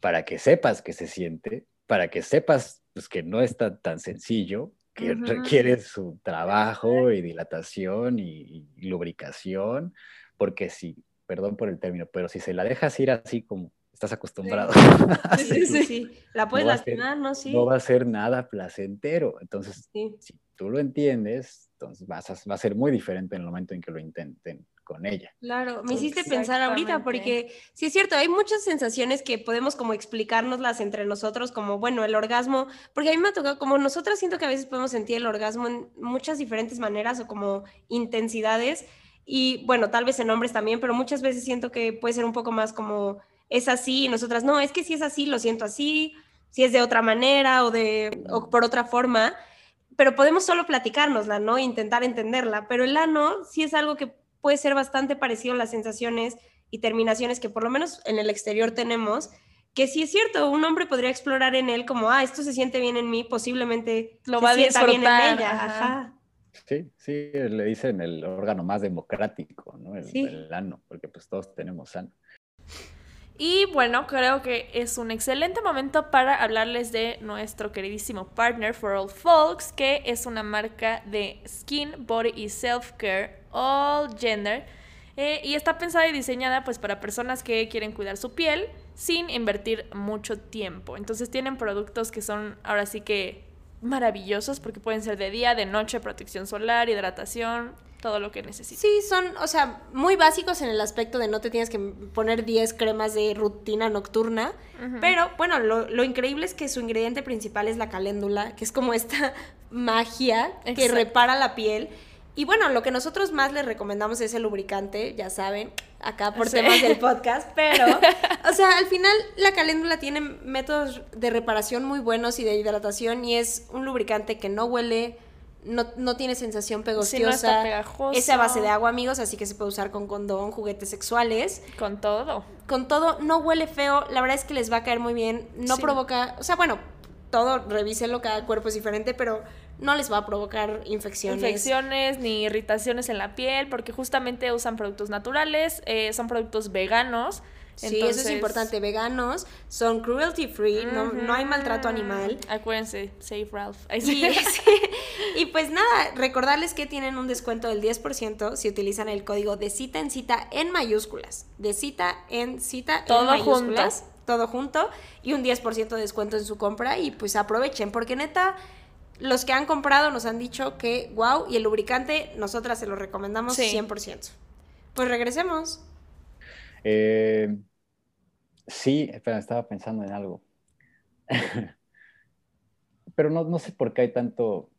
[SPEAKER 1] para que sepas que se siente, para que sepas pues, que no está tan sencillo que requiere su trabajo y dilatación y, lubricación, porque si, perdón por el término, pero si se la dejas ir así como estás acostumbrado.
[SPEAKER 2] Sí, sí, sí, La puedes lastimar, ¿no? Sí.
[SPEAKER 1] No va a ser nada placentero. Entonces, si tú lo entiendes, entonces vas a, va a ser muy diferente en el momento en que lo intenten con ella.
[SPEAKER 2] Claro, me hiciste pensar ahorita porque sí es cierto, hay muchas sensaciones que podemos como explicárnoslas entre nosotros, como bueno, el orgasmo, porque a mí me ha tocado, como nosotras siento que a veces podemos sentir el orgasmo en muchas diferentes maneras o como intensidades y bueno, tal vez en hombres también, pero muchas veces siento que puede ser un poco más como es así y nosotras no, es que si es así, lo siento así, si es de otra manera o de o por otra forma pero podemos solo platicárnosla, ¿no? Intentar entenderla, pero el ano sí es algo que puede ser bastante parecido a las sensaciones y terminaciones que por lo menos en el exterior tenemos, que sí es cierto, un hombre podría explorar en él como, ah, esto se siente bien en mí, posiblemente
[SPEAKER 3] lo va a disfrutar. bien en
[SPEAKER 1] ella. Sí, sí, le dicen el órgano más democrático, ¿no? El, el ano, porque pues todos tenemos ano.
[SPEAKER 3] Y bueno, creo que es un excelente momento para hablarles de nuestro queridísimo partner For All Folks, que es una marca de skin, body y self-care all gender. Eh, y está pensada y diseñada pues para personas que quieren cuidar su piel sin invertir mucho tiempo. Entonces tienen productos que son ahora sí que maravillosos porque pueden ser de día, de noche, protección solar, hidratación, todo lo que necesitas.
[SPEAKER 2] Sí, son, o sea, muy básicos en el aspecto de no te tienes que poner 10 cremas de rutina nocturna, pero bueno, lo, increíble es que su ingrediente principal es la caléndula, que es como esta magia que repara la piel. Y bueno, lo que nosotros más les recomendamos es el lubricante, ya saben, acá por temas del podcast, pero, o sea, al final la caléndula tiene métodos de reparación muy buenos y de hidratación y es un lubricante que no huele, no, tiene sensación pegostiosa. es a base de agua, amigos, así que se puede usar con condón, juguetes sexuales.
[SPEAKER 3] Con todo.
[SPEAKER 2] Con todo, no huele feo, la verdad es que les va a caer muy bien, no provoca, o sea, bueno, todo, revísenlo, cada cuerpo es diferente, pero no les va a provocar infecciones.
[SPEAKER 3] Infecciones ni irritaciones en la piel, porque justamente usan productos naturales, eh, son productos veganos.
[SPEAKER 2] Sí, eso es importante. Veganos son cruelty free, no, hay maltrato animal.
[SPEAKER 3] Acuérdense, Save Ralph.
[SPEAKER 2] Sí, Y pues nada, recordarles que tienen un descuento del 10% si utilizan el código de cita en cita en mayúsculas. De cita en cita
[SPEAKER 3] todo
[SPEAKER 2] en
[SPEAKER 3] mayúsculas.
[SPEAKER 2] Junto. Todo junto. Y un 10% de descuento en su compra. Y pues aprovechen, porque neta los que han comprado nos han dicho que wow, y el lubricante nosotras se lo recomendamos 100%. Pues regresemos.
[SPEAKER 1] Eh, Sí, espera, estaba pensando en algo. Pero no, no sé por qué hay tanto,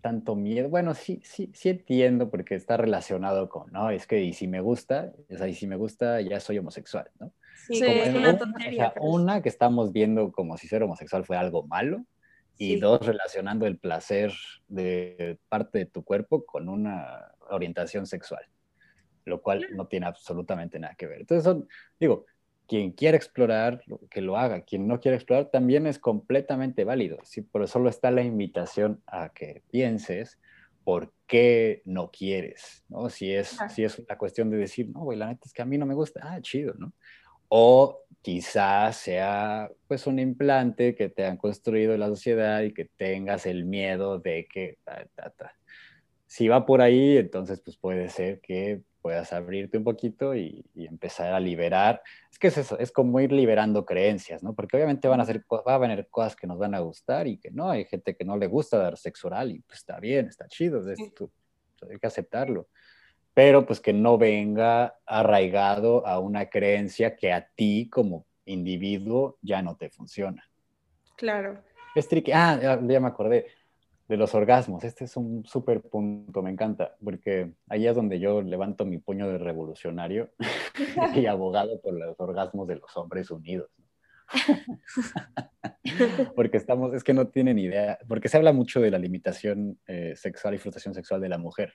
[SPEAKER 1] tanto miedo. Bueno, sí, sí, sí entiendo porque está relacionado con, ¿no? Es que y si me gusta, o sea, y si me gusta, ya soy homosexual, ¿no?
[SPEAKER 2] Sí, es una tontería.
[SPEAKER 1] una que estamos viendo como si ser homosexual fue algo malo, y dos, relacionando el placer de parte de tu cuerpo con una orientación sexual, lo cual no tiene absolutamente nada que ver. Entonces, son, digo, quien quiera explorar, que lo haga. Quien no quiera explorar también es completamente válido. Sí, por eso solo está la invitación a que pienses por qué no quieres, ¿no? Si es, si es una cuestión de decir, no, güey, la neta es que a mí no me gusta, ah, chido, ¿no? O quizás sea pues un implante que te han construido en la sociedad y que tengas el miedo de que... Si va por ahí, entonces pues puede ser que puedas abrirte un poquito y, empezar a liberar. Es que es eso, es como ir liberando creencias, ¿no? Porque obviamente van a ser, va a venir cosas que nos van a gustar y que no, hay gente que no le gusta dar sexo oral y pues está bien, está chido, hay que aceptarlo. Pero pues que no venga arraigado a una creencia que a ti como individuo ya no te funciona.
[SPEAKER 2] Claro.
[SPEAKER 1] Es tricky. Ah, ya me acordé de los orgasmos. Este es un súper punto, me encanta, porque ahí es donde yo levanto mi puño de revolucionario y abogado por los orgasmos de los hombres unidos. porque estamos, es que no tienen idea, porque se habla mucho de la limitación eh, sexual y frustración sexual de la mujer,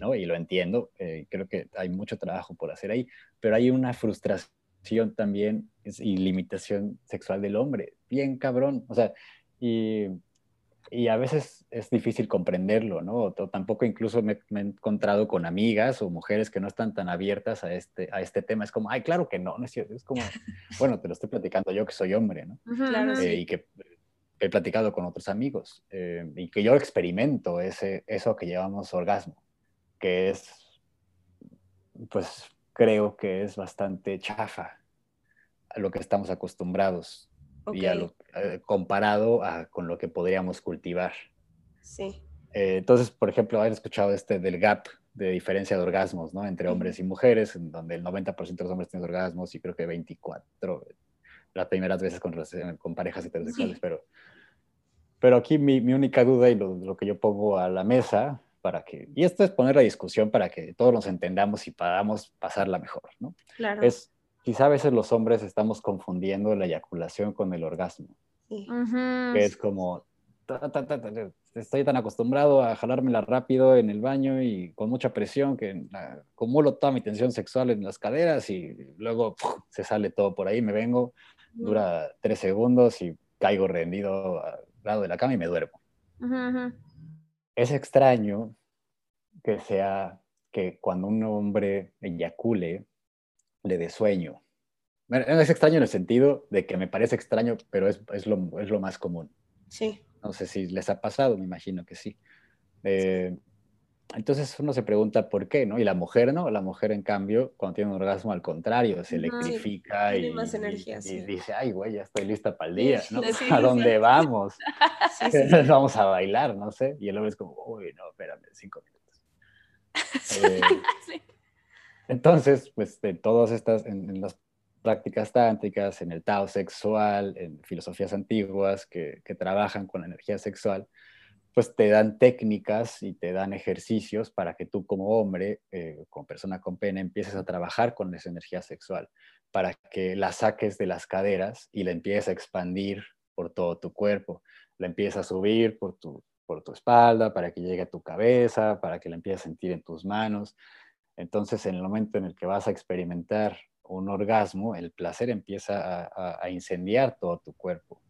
[SPEAKER 1] ¿no? Y lo entiendo, eh, creo que hay mucho trabajo por hacer ahí, pero hay una frustración también y limitación sexual del hombre, bien cabrón, o sea, y y a veces es difícil comprenderlo, ¿no? tampoco incluso me, he encontrado con amigas o mujeres que no están tan abiertas a este, a este tema. Es como, ay, claro que no, no es cierto. Es como, bueno, te lo estoy platicando yo que soy hombre, ¿no?
[SPEAKER 2] Claro,
[SPEAKER 1] eh, Y que he platicado con otros amigos eh, y que yo experimento ese, eso que llamamos orgasmo, que es, pues creo que es bastante chafa a lo que estamos acostumbrados y a lo, eh, comparado a, con lo que podríamos cultivar.
[SPEAKER 2] Sí.
[SPEAKER 1] Eh, entonces, por ejemplo, han escuchado este del gap de diferencia de orgasmos, ¿no? Entre hombres y mujeres, en donde el 90% de los hombres tienen orgasmos y creo que 24 las primeras veces con, con parejas heterosexuales, pero, pero aquí mi, mi única duda y lo, lo, que yo pongo a la mesa para que, y esto es poner la discusión para que todos nos entendamos y podamos pasarla mejor, ¿no?
[SPEAKER 2] Claro.
[SPEAKER 1] Es, quizá a veces los hombres estamos confundiendo la eyaculación con el orgasmo. Que es como, estoy tan acostumbrado a jalármela rápido en el baño y con mucha presión que acumulo toda mi tensión sexual en las caderas y luego se sale todo por ahí, me vengo, dura tres segundos y caigo rendido al lado de la cama y me duermo. Es extraño que sea que cuando un hombre eyacule, le dé sueño. es extraño en el sentido de que me parece extraño, pero es, es, lo, es lo, más común.
[SPEAKER 2] Sí.
[SPEAKER 1] No sé si les ha pasado, me imagino que sí. Eh, entonces uno se pregunta por qué, ¿no? Y la mujer, ¿no? La mujer, en cambio, cuando tiene un orgasmo, al contrario, se electrifica y,
[SPEAKER 2] más energía,
[SPEAKER 1] y, dice, ay, güey, ya estoy lista para el día, ¿no? ¿A dónde vamos? vamos a bailar, no sé. Y el hombre es como, uy, no, espérame, cinco minutos. Eh, entonces, pues en todas estas, en, las prácticas tántricas, en el Tao sexual, en filosofías antiguas que, trabajan con la energía sexual, pues te dan técnicas y te dan ejercicios para que tú como hombre, eh, como persona con pene, empieces a trabajar con esa energía sexual, para que la saques de las caderas y la empieces a expandir por todo tu cuerpo, la empieces a subir por tu, por tu espalda, para que llegue a tu cabeza, para que la empieces a sentir en tus manos. Entonces, en el momento en el que vas a experimentar un orgasmo, el placer empieza a, incendiar todo tu cuerpo.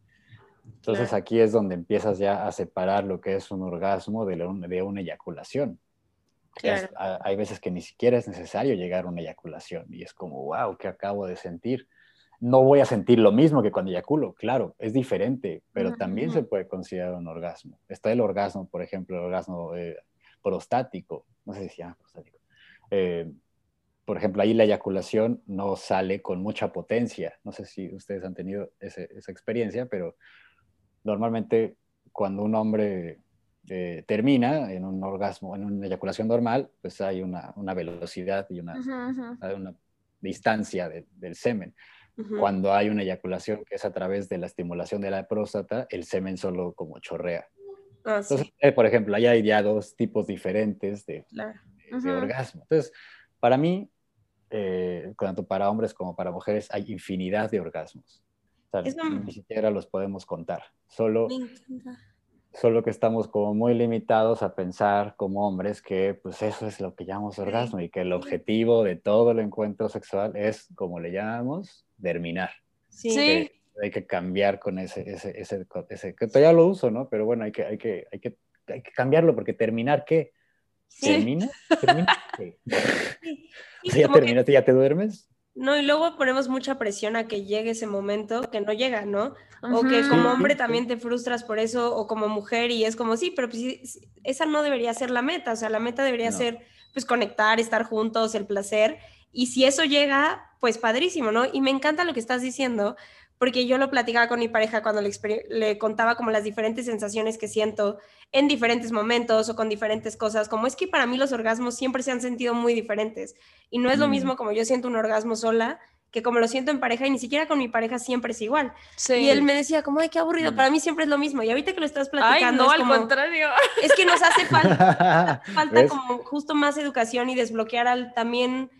[SPEAKER 1] Entonces aquí es donde empiezas ya a separar lo que es un orgasmo de, una eyaculación. hay veces que ni siquiera es necesario llegar a una eyaculación y es como, wow, ¿qué acabo de sentir? No voy a sentir lo mismo que cuando eyaculo, claro, es diferente, pero también se puede considerar un orgasmo. Está el orgasmo, por ejemplo, el orgasmo eh, prostático, no sé si se llama prostático eh, por ejemplo, ahí la eyaculación no sale con mucha potencia. No sé si ustedes han tenido esa experiencia, pero normalmente cuando un hombre eh, termina en un orgasmo, en una eyaculación normal, pues hay una, velocidad y una, una distancia del semen. Cuando hay una eyaculación que es a través de la estimulación de la próstata, el semen solo como chorrea.
[SPEAKER 2] Ah,
[SPEAKER 1] Entonces, eh, por ejemplo, ahí hay ya dos tipos diferentes de, de orgasmo. Entonces, para mí, eh, tanto para hombres como para mujeres, hay infinidad de orgasmos. Ni siquiera los podemos contar. Solo, solo que estamos como muy limitados a pensar como hombres que pues eso es lo que llamamos orgasmo y que el objetivo de todo el encuentro sexual es, como le llamamos, terminar.
[SPEAKER 2] Sí.
[SPEAKER 1] hay que cambiar con ese, ese, ese, ese, que todavía lo uso, ¿no? Pero bueno, hay que, hay que, hay que, hay que cambiarlo porque terminar, ¿qué? ¿Termina? ¿Termina? Sí. o sea, ya terminaste, ya te duermes.
[SPEAKER 2] No, y luego ponemos mucha presión a que llegue ese momento que no llega, ¿no? O que como hombre también te frustras por eso, o como mujer, y es como, sí, pero pues, esa no debería ser la meta, o sea, la meta debería ser, pues, conectar, estar juntos, el placer, y si eso llega, pues padrísimo, ¿no? Y me encanta lo que estás diciendo, porque yo lo platicaba con mi pareja cuando le, le, contaba como las diferentes sensaciones que siento en diferentes momentos o con diferentes cosas, como es que para mí los orgasmos siempre se han sentido muy diferentes y no es lo mm. mismo como yo siento un orgasmo sola que como lo siento en pareja y ni siquiera con mi pareja siempre es igual. Y él me decía como, ay, qué aburrido, para mí siempre es lo mismo. Y ahorita que lo estás platicando...
[SPEAKER 3] Ay, no, al contrario.
[SPEAKER 2] Es que nos hace falta, falta como justo más educación y desbloquear al también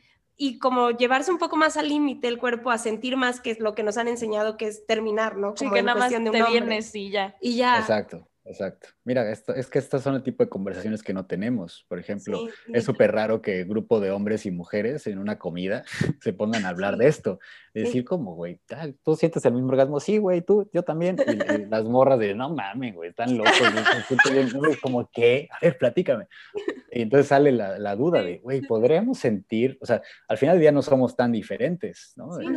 [SPEAKER 2] y como llevarse un poco más al límite el cuerpo a sentir más que es lo que nos han enseñado que es terminar, ¿no?
[SPEAKER 3] Como sí, que nada más te vienes y ya.
[SPEAKER 2] Y ya.
[SPEAKER 1] Exacto. Exacto. Mira, esto, es que estas son el tipo de conversaciones que no tenemos. Por ejemplo, es súper raro que grupo de hombres y mujeres en una comida se pongan a hablar de esto. De decir, como, güey, tú sientes el mismo orgasmo. Sí, güey, tú, yo también. Y, las morras de, no mames, güey, están locos. como, ¿qué? A ver, platícame. Y entonces sale la, la duda de, güey, ¿podríamos sentir? O sea, al final del día no somos tan diferentes, ¿no? Sí,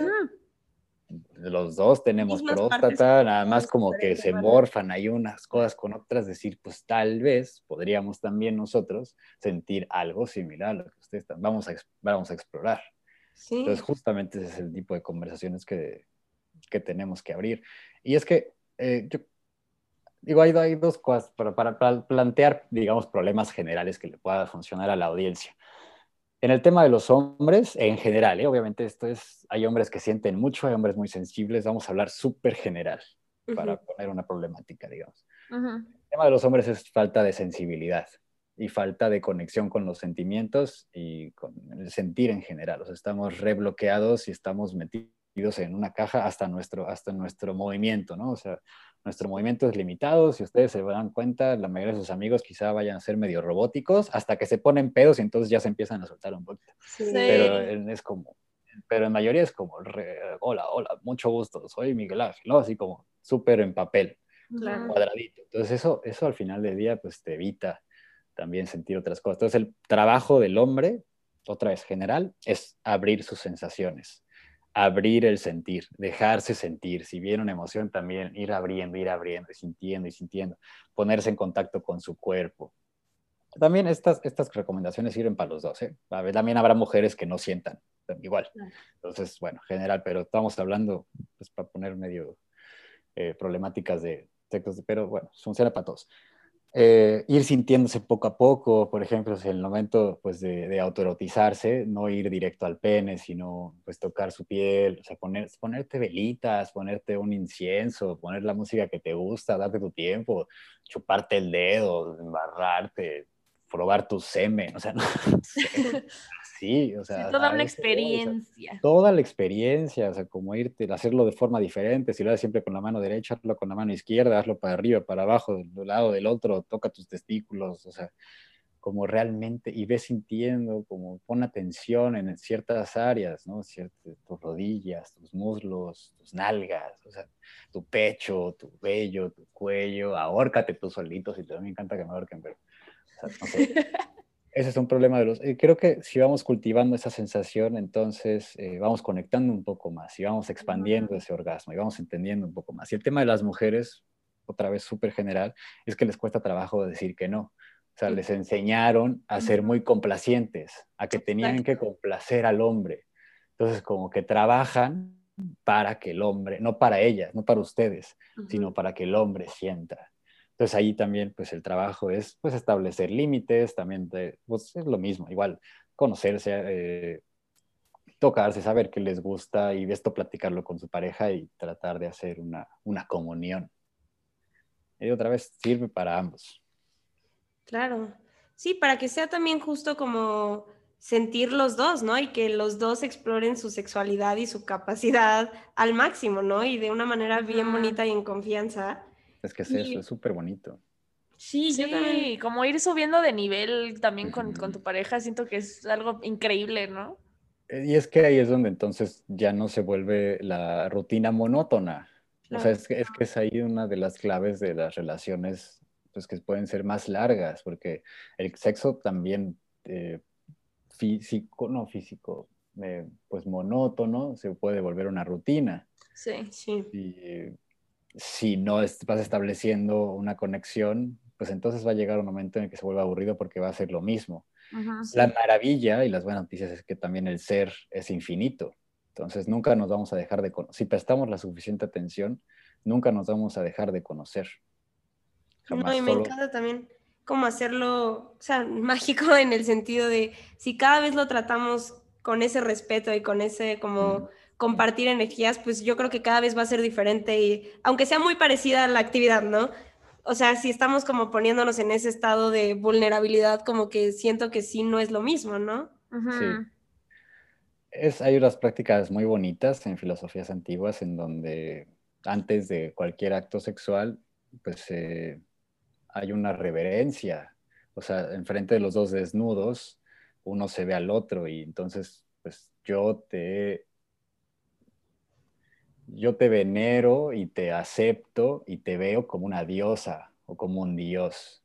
[SPEAKER 1] los dos tenemos próstata, nada más como que se morfan hay unas cosas con otras, decir, pues tal vez podríamos también nosotros sentir algo similar a lo que ustedes están, vamos a, vamos a explorar. Entonces, justamente ese es el tipo de conversaciones que, que tenemos que abrir. Y es que, eh, yo digo, hay, hay dos cosas para, para, plantear, digamos, problemas generales que le pueda funcionar a la audiencia. En el tema de los hombres, en general, ¿eh? obviamente esto es, hay hombres que sienten mucho, hay hombres muy sensibles, vamos a hablar súper general para poner una problemática, digamos. El tema de los hombres es falta de sensibilidad y falta de conexión con los sentimientos y con el sentir en general. O sea, estamos rebloqueados y estamos metidos en una caja hasta nuestro, hasta nuestro movimiento, ¿no? O sea, nuestro movimiento es limitado, si ustedes se dan cuenta, la mayoría de sus amigos quizá vayan a ser medio robóticos hasta que se ponen pedos y entonces ya se empiezan a soltar un poquito. Pero es como, pero en mayoría es como, hola, hola, mucho gusto, soy Miguel Ángel, ¿no? Así como súper en papel, cuadradito. Entonces eso, eso al final del día pues te evita también sentir otras cosas. Entonces el trabajo del hombre, otra vez general, es abrir sus sensaciones abrir el sentir, dejarse sentir. Si viene una emoción, también ir abriendo, ir abriendo, y sintiendo y sintiendo, ponerse en contacto con su cuerpo. También estas, estas recomendaciones sirven para los dos. ¿eh? También habrá mujeres que no sientan igual. Entonces, bueno, general, pero estamos hablando, pues para poner medio eh, problemáticas de textos, pero bueno, funciona para todos. Eh, ir sintiéndose poco a poco, por ejemplo, en el momento pues, de, autoerotizarse, no ir directo al pene, sino pues tocar su piel, o sea, poner, ponerte velitas, ponerte un incienso, poner la música que te gusta, darte tu tiempo, chuparte el dedo, embarrarte, probar tu semen, o sea, no, sí, o sea.
[SPEAKER 3] toda una experiencia.
[SPEAKER 1] toda la experiencia, o sea, como irte, hacerlo de forma diferente, si lo haces siempre con la mano derecha, hazlo con la mano izquierda, hazlo para arriba, para abajo, del lado del otro, toca tus testículos, o sea, como realmente, y ve sintiendo, como pon atención en ciertas áreas, ¿no? tus rodillas, tus muslos, tus nalgas, o sea, tu pecho, tu vello, tu cuello, ahórcate tú solito, si te me encanta que me ahorquen, pero, Ese es un problema de los... Eh, creo que si vamos cultivando esa sensación, entonces eh, vamos conectando un poco más y vamos expandiendo ese orgasmo y vamos entendiendo un poco más. Y el tema de las mujeres, otra vez súper general, es que les cuesta trabajo decir que no. O sea, les enseñaron a ser muy complacientes, a que tenían que complacer al hombre. Entonces, como que trabajan para que el hombre, no para ellas, no para ustedes, sino para que el hombre sienta. Entonces ahí también pues el trabajo es pues establecer límites, también pues es lo mismo, igual conocerse, eh, tocarse, saber qué les gusta y esto platicarlo con su pareja y tratar de hacer una, una comunión. Y otra vez sirve para ambos.
[SPEAKER 2] Claro, sí, para que sea también justo como sentir los dos, ¿no? Y que los dos exploren su sexualidad y su capacidad al máximo, ¿no? Y de una manera bien bonita y en confianza.
[SPEAKER 1] Es que es eso, es súper bonito.
[SPEAKER 3] Sí, sí, como ir subiendo de nivel también con, con, tu pareja, siento que es algo increíble, ¿no?
[SPEAKER 1] Eh, y es que ahí es donde entonces ya no se vuelve la rutina monótona. O sea, es que, es que es ahí una de las claves de las relaciones pues, que pueden ser más largas, porque el sexo también eh, físico, no físico, eh, pues monótono, se puede volver una rutina.
[SPEAKER 2] Sí, sí.
[SPEAKER 1] Y si no vas estableciendo una conexión, pues entonces va a llegar un momento en el que se vuelva aburrido porque va a ser lo mismo. La maravilla y las buenas noticias es que también el ser es infinito. Entonces nunca nos vamos a dejar de conocer. Si prestamos la suficiente atención, nunca nos vamos a dejar de conocer.
[SPEAKER 2] no, y me encanta también cómo hacerlo, o sea, mágico en el sentido de si cada vez lo tratamos con ese respeto y con ese como compartir energías, pues yo creo que cada vez va a ser diferente y aunque sea muy parecida a la actividad, ¿no? O sea, si estamos como poniéndonos en ese estado de vulnerabilidad, como que siento que sí no es lo mismo, ¿no? Sí.
[SPEAKER 1] Es, hay unas prácticas muy bonitas en filosofías antiguas en donde antes de cualquier acto sexual, pues eh, hay una reverencia. O sea, enfrente de los dos desnudos, uno se ve al otro y entonces, pues yo te, yo te venero y te acepto y te veo como una diosa o como un dios.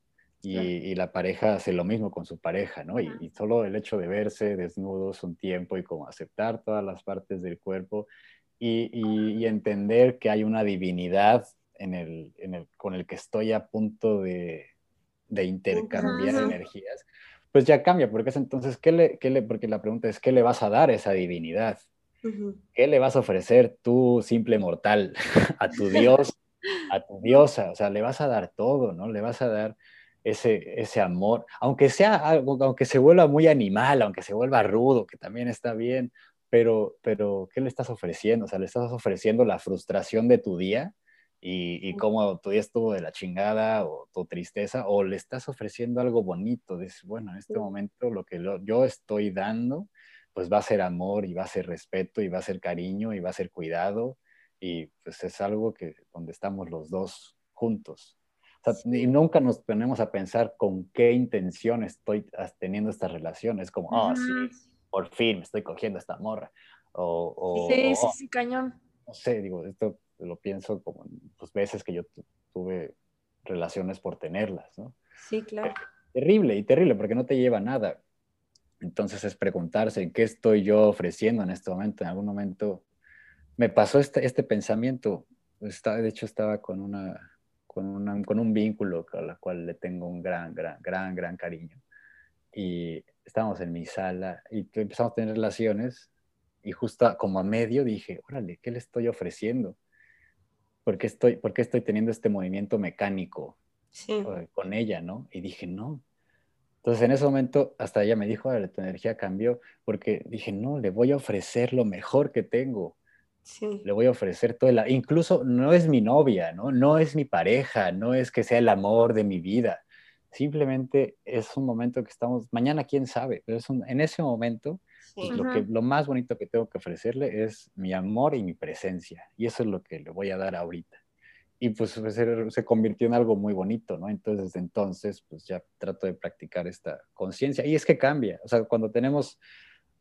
[SPEAKER 1] Y, la pareja hace lo mismo con su pareja, ¿no? Y, y, solo el hecho de verse desnudos un tiempo y como aceptar todas las partes del cuerpo y, entender que hay una divinidad en el, en el, con el que estoy a punto de, de intercambiar energías, pues ya cambia, porque es entonces, ¿qué le, qué le, porque la pregunta es, ¿qué le vas a dar a esa divinidad? ¿Qué le vas a ofrecer tú, simple mortal, a tu Dios, a tu diosa? O sea, le vas a dar todo, ¿no? Le vas a dar ese, ese amor, aunque sea algo, aunque se vuelva muy animal, aunque se vuelva rudo, que también está bien, pero, pero ¿qué le estás ofreciendo? O sea, le estás ofreciendo la frustración de tu día y, y cómo tu día estuvo de la chingada o tu tristeza, o le estás ofreciendo algo bonito. Dices, bueno, en este momento lo que yo estoy dando, pues va a ser amor y va a ser respeto y va a ser cariño y va a ser cuidado y pues es algo que donde estamos los dos juntos. O sea, y nunca nos ponemos a pensar con qué intención estoy teniendo esta relación. Es como, ah, sí, por fin me estoy cogiendo esta morra. O,
[SPEAKER 3] sí, sí, sí, cañón.
[SPEAKER 1] No sé, digo, esto lo pienso como en pues, veces que yo tuve relaciones por tenerlas, ¿no?
[SPEAKER 2] Sí, claro.
[SPEAKER 1] Terrible y terrible porque no te lleva a nada. Entonces es preguntarse qué estoy yo ofreciendo en este momento. En algún momento me pasó este, este pensamiento. Está, de hecho, estaba con, una, con, una, con un vínculo a la cual le tengo un gran, gran, gran, gran cariño. Y estábamos en mi sala y empezamos a tener relaciones y justo como a medio dije, órale, ¿qué le estoy ofreciendo? ¿Por qué estoy, por qué estoy teniendo este movimiento mecánico con ella, no? Y dije, no. Entonces en ese momento hasta ella me dijo, tu energía cambió, porque dije, no, le voy a ofrecer lo mejor que tengo. Sí. Le voy a ofrecer todo el... Incluso no es mi novia, ¿no? No es mi pareja, no es que sea el amor de mi vida Simplemente es un momento que estamos, mañana quién sabe, pero es en ese momento pues, lo, que, lo más bonito que tengo que ofrecerle es mi amor y mi presencia. Y eso es lo que le voy a dar ahorita. Y pues se, se convirtió en algo muy bonito, ¿no? Entonces, desde entonces, pues ya trato de practicar esta conciencia. Y es que cambia, o sea, cuando tenemos,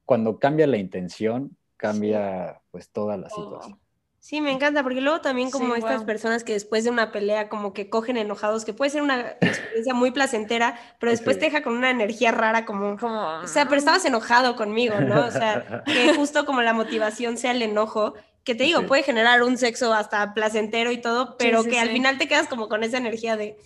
[SPEAKER 1] cuando cambia la intención, cambia pues toda la situación.
[SPEAKER 2] Sí, me encanta, porque luego también como estas personas que después de una pelea como que cogen enojados, que puede ser una experiencia muy placentera, pero después te deja con una energía rara como, como, o sea, pero estabas enojado conmigo, ¿no? O sea, que justo como la motivación sea el enojo, que te digo, puede generar un sexo hasta placentero y todo, pero que al final te quedas como con esa energía de,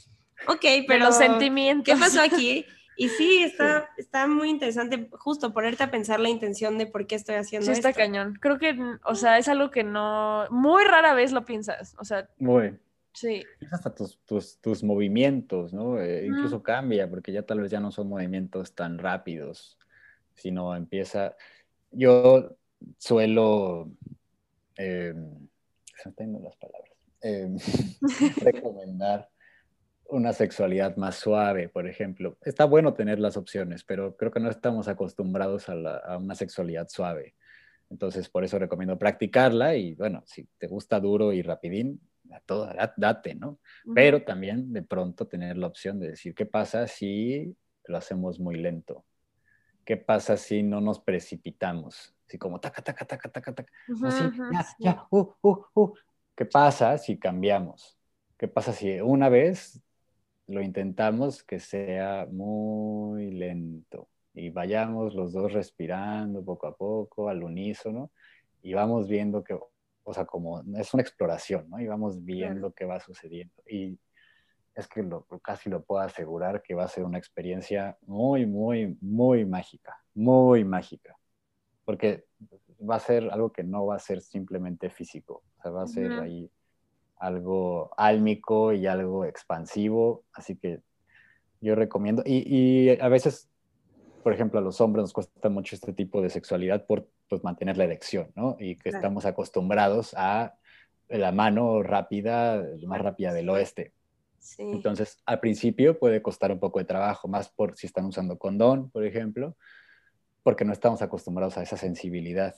[SPEAKER 2] ok, pero...
[SPEAKER 3] los sentimientos.
[SPEAKER 2] ¿Qué pasó aquí? Y sí, está, está muy interesante justo ponerte a pensar la intención de por qué estoy haciendo
[SPEAKER 3] sí, está cañón. Creo que, o sea, es algo que no, muy rara vez lo piensas, o sea.
[SPEAKER 1] Muy.
[SPEAKER 3] Sí.
[SPEAKER 1] Hasta tus, tus, tus movimientos, ¿no? Eh, incluso cambia, porque ya tal vez ya no son movimientos tan rápidos, sino empieza, yo suelo, eh, las palabras, em, recomendar una sexualidad más suave, por ejemplo. Está bueno tener las opciones, pero creo que no estamos acostumbrados a, una sexualidad suave. Entonces, por eso recomiendo practicarla y bueno, si te gusta duro y rapidín, a todo, date, ¿no? Pero también de pronto tener la opción de decir, ¿qué pasa si lo hacemos muy lento? ¿Qué pasa si no nos precipitamos? Así como taca, taca, taca, taca, taca. Así, ya, ya, uh, uh, uh. ¿Qué pasa si cambiamos? ¿Qué pasa si una vez lo intentamos que sea muy lento y vayamos los dos respirando poco a poco, al unísono, y vamos viendo que, o sea, como es una exploración, ¿no? Y vamos viendo qué va sucediendo. Y es que lo, casi lo puedo asegurar que va a ser una experiencia muy, muy, muy mágica, muy mágica. Porque va a ser algo que no va a ser simplemente físico, o sea, va a ser ahí algo álmico y algo expansivo, así que yo recomiendo, y, y, a veces, por ejemplo, a los hombres nos cuesta mucho este tipo de sexualidad por pues, mantener la erección, ¿no? Y que estamos acostumbrados a la mano rápida, más rápida del oeste. Sí. Entonces, al principio puede costar un poco de trabajo, más por si están usando condón, por ejemplo, porque no estamos acostumbrados a esa sensibilidad.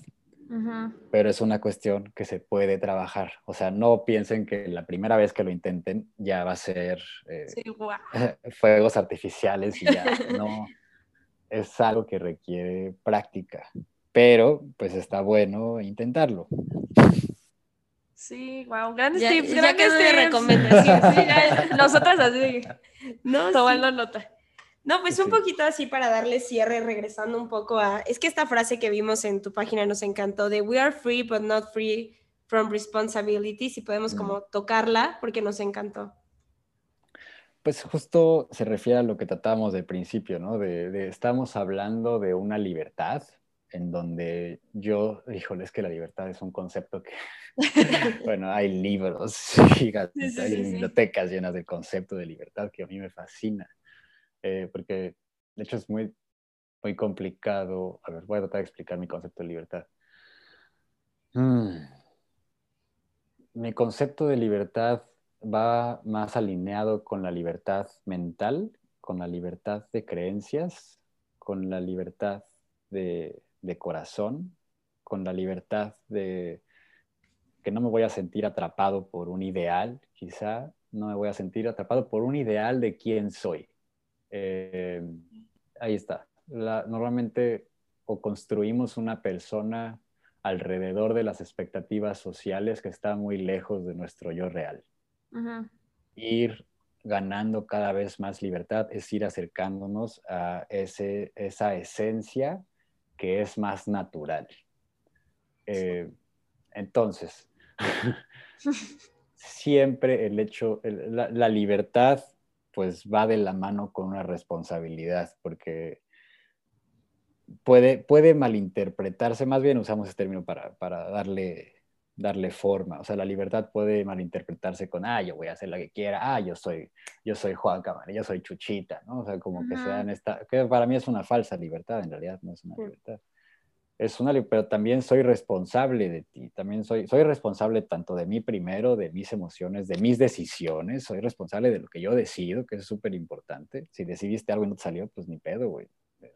[SPEAKER 1] Pero es una cuestión que se puede trabajar. O sea, no piensen que la primera vez que lo intenten ya va a ser eh, fuegos artificiales y ya. no, es algo que requiere práctica. Pero, pues está bueno intentarlo.
[SPEAKER 3] Sí, wow, grandes tips, grandes tips. recomendaciones. Sí, nosotras así, no, tomando nota.
[SPEAKER 2] No, pues un poquito así para darle cierre, regresando un poco a, es que esta frase que vimos en tu página nos encantó, de we are free but not free from responsibility, si podemos como tocarla, porque nos encantó.
[SPEAKER 1] Pues justo se refiere a lo que tratamos del principio, ¿no? De, estamos hablando de una libertad en donde yo, híjole, es que la libertad es un concepto que, bueno, hay libros gigantes, hay bibliotecas llenas de concepto de libertad que a mí me fascina. Eh, porque de hecho es muy, muy complicado. A ver, voy a tratar de explicar mi concepto de libertad. Mm. Mi concepto de libertad va más alineado con la libertad mental, con la libertad de creencias, con la libertad de, de corazón, con la libertad de que no me voy a sentir atrapado por un ideal, quizá, no me voy a sentir atrapado por un ideal de quién soy. Eh, ahí está. normalmente o construimos una persona alrededor de las expectativas sociales que está muy lejos de nuestro yo real. Ir ganando cada vez más libertad es ir acercándonos a ese, esa esencia que es más natural. Eh, entonces, siempre el hecho, la libertad pues va de la mano con una responsabilidad, porque puede, puede malinterpretarse, más bien usamos ese término para, darle, darle forma, o sea, la libertad puede malinterpretarse con, ah, yo voy a hacer lo que quiera, ah, yo soy, yo soy Juan Cámara, yo soy Chuchita, ¿no? O sea, como que sean esta, que para mí es una falsa libertad, en realidad no es una libertad es una, pero también soy responsable de ti, también soy, soy responsable tanto de mí primero, de mis emociones, de mis decisiones, soy responsable de lo que yo decido, que es súper importante. Si decidiste algo y no te salió, pues ni pedo, güey.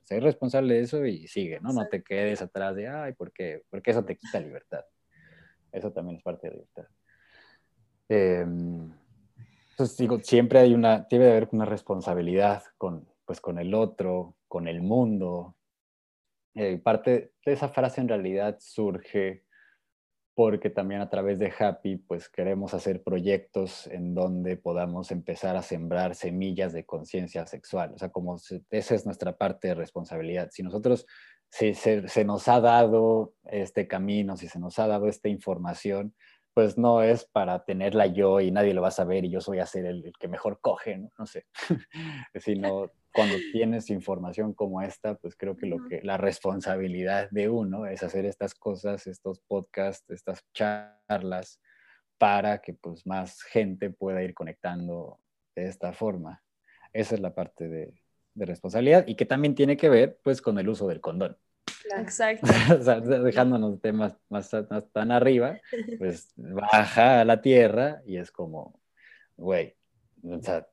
[SPEAKER 1] Soy responsable de eso y sigue, ¿no? No te quedes atrás de, ay, ¿por qué? Porque eso te quita libertad. Eso también es parte de libertad. entonces, digo, siempre hay una, debe de haber una responsabilidad con, pues, con el otro, con el mundo, eh, parte de esa frase en realidad surge porque también a través de Happy pues queremos hacer proyectos en donde podamos empezar a sembrar semillas de conciencia sexual. O sea, como esa es nuestra parte de responsabilidad. Si nosotros, si se, nos ha dado este camino, si se nos ha dado esta información, pues no es para tenerla yo y nadie lo va a saber y yo soy a ser el, que mejor coge, no, no sé, sino cuando tienes información como esta, pues creo que, lo que la responsabilidad de uno es hacer estas cosas, estos podcasts, estas charlas, para que pues más gente pueda ir conectando de esta forma. Esa es la parte de, de responsabilidad y que también tiene que ver pues con el uso del condón.
[SPEAKER 3] Exacto.
[SPEAKER 1] o sea, dejándonos temas más, más, tan arriba, pues baja a la tierra y es como, güey, o sea,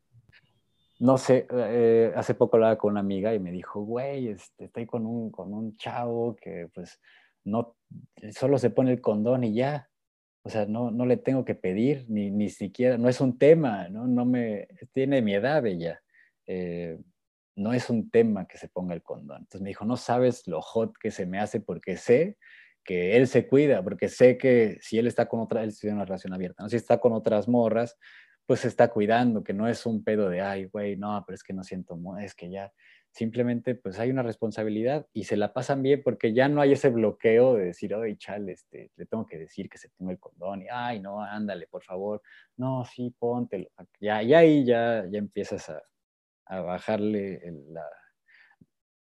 [SPEAKER 1] no sé, eh, hace poco hablaba con una amiga y me dijo, güey, este, estoy con un, con un chavo que pues no, solo se pone el condón y ya. O sea, no, no le tengo que pedir, ni, ni siquiera, no es un tema, ¿no? No me, tiene mi edad ella. Eh, no es un tema que se ponga el condón. Entonces me dijo, no sabes lo hot que se me hace porque sé que él se cuida, porque sé que si él está con otra, él tiene una relación abierta, si está con otras morras, pues se está cuidando, que no es un pedo de, ay, güey, no, pero es que no siento, es que ya, simplemente pues hay una responsabilidad y se la pasan bien porque ya no hay ese bloqueo de decir, oye, chale, este, le tengo que decir que se ponga el condón y, ay, no, ándale, por favor, no, sí, póntelo. Ya, y ahí ya, ya empiezas a, a bajarle la,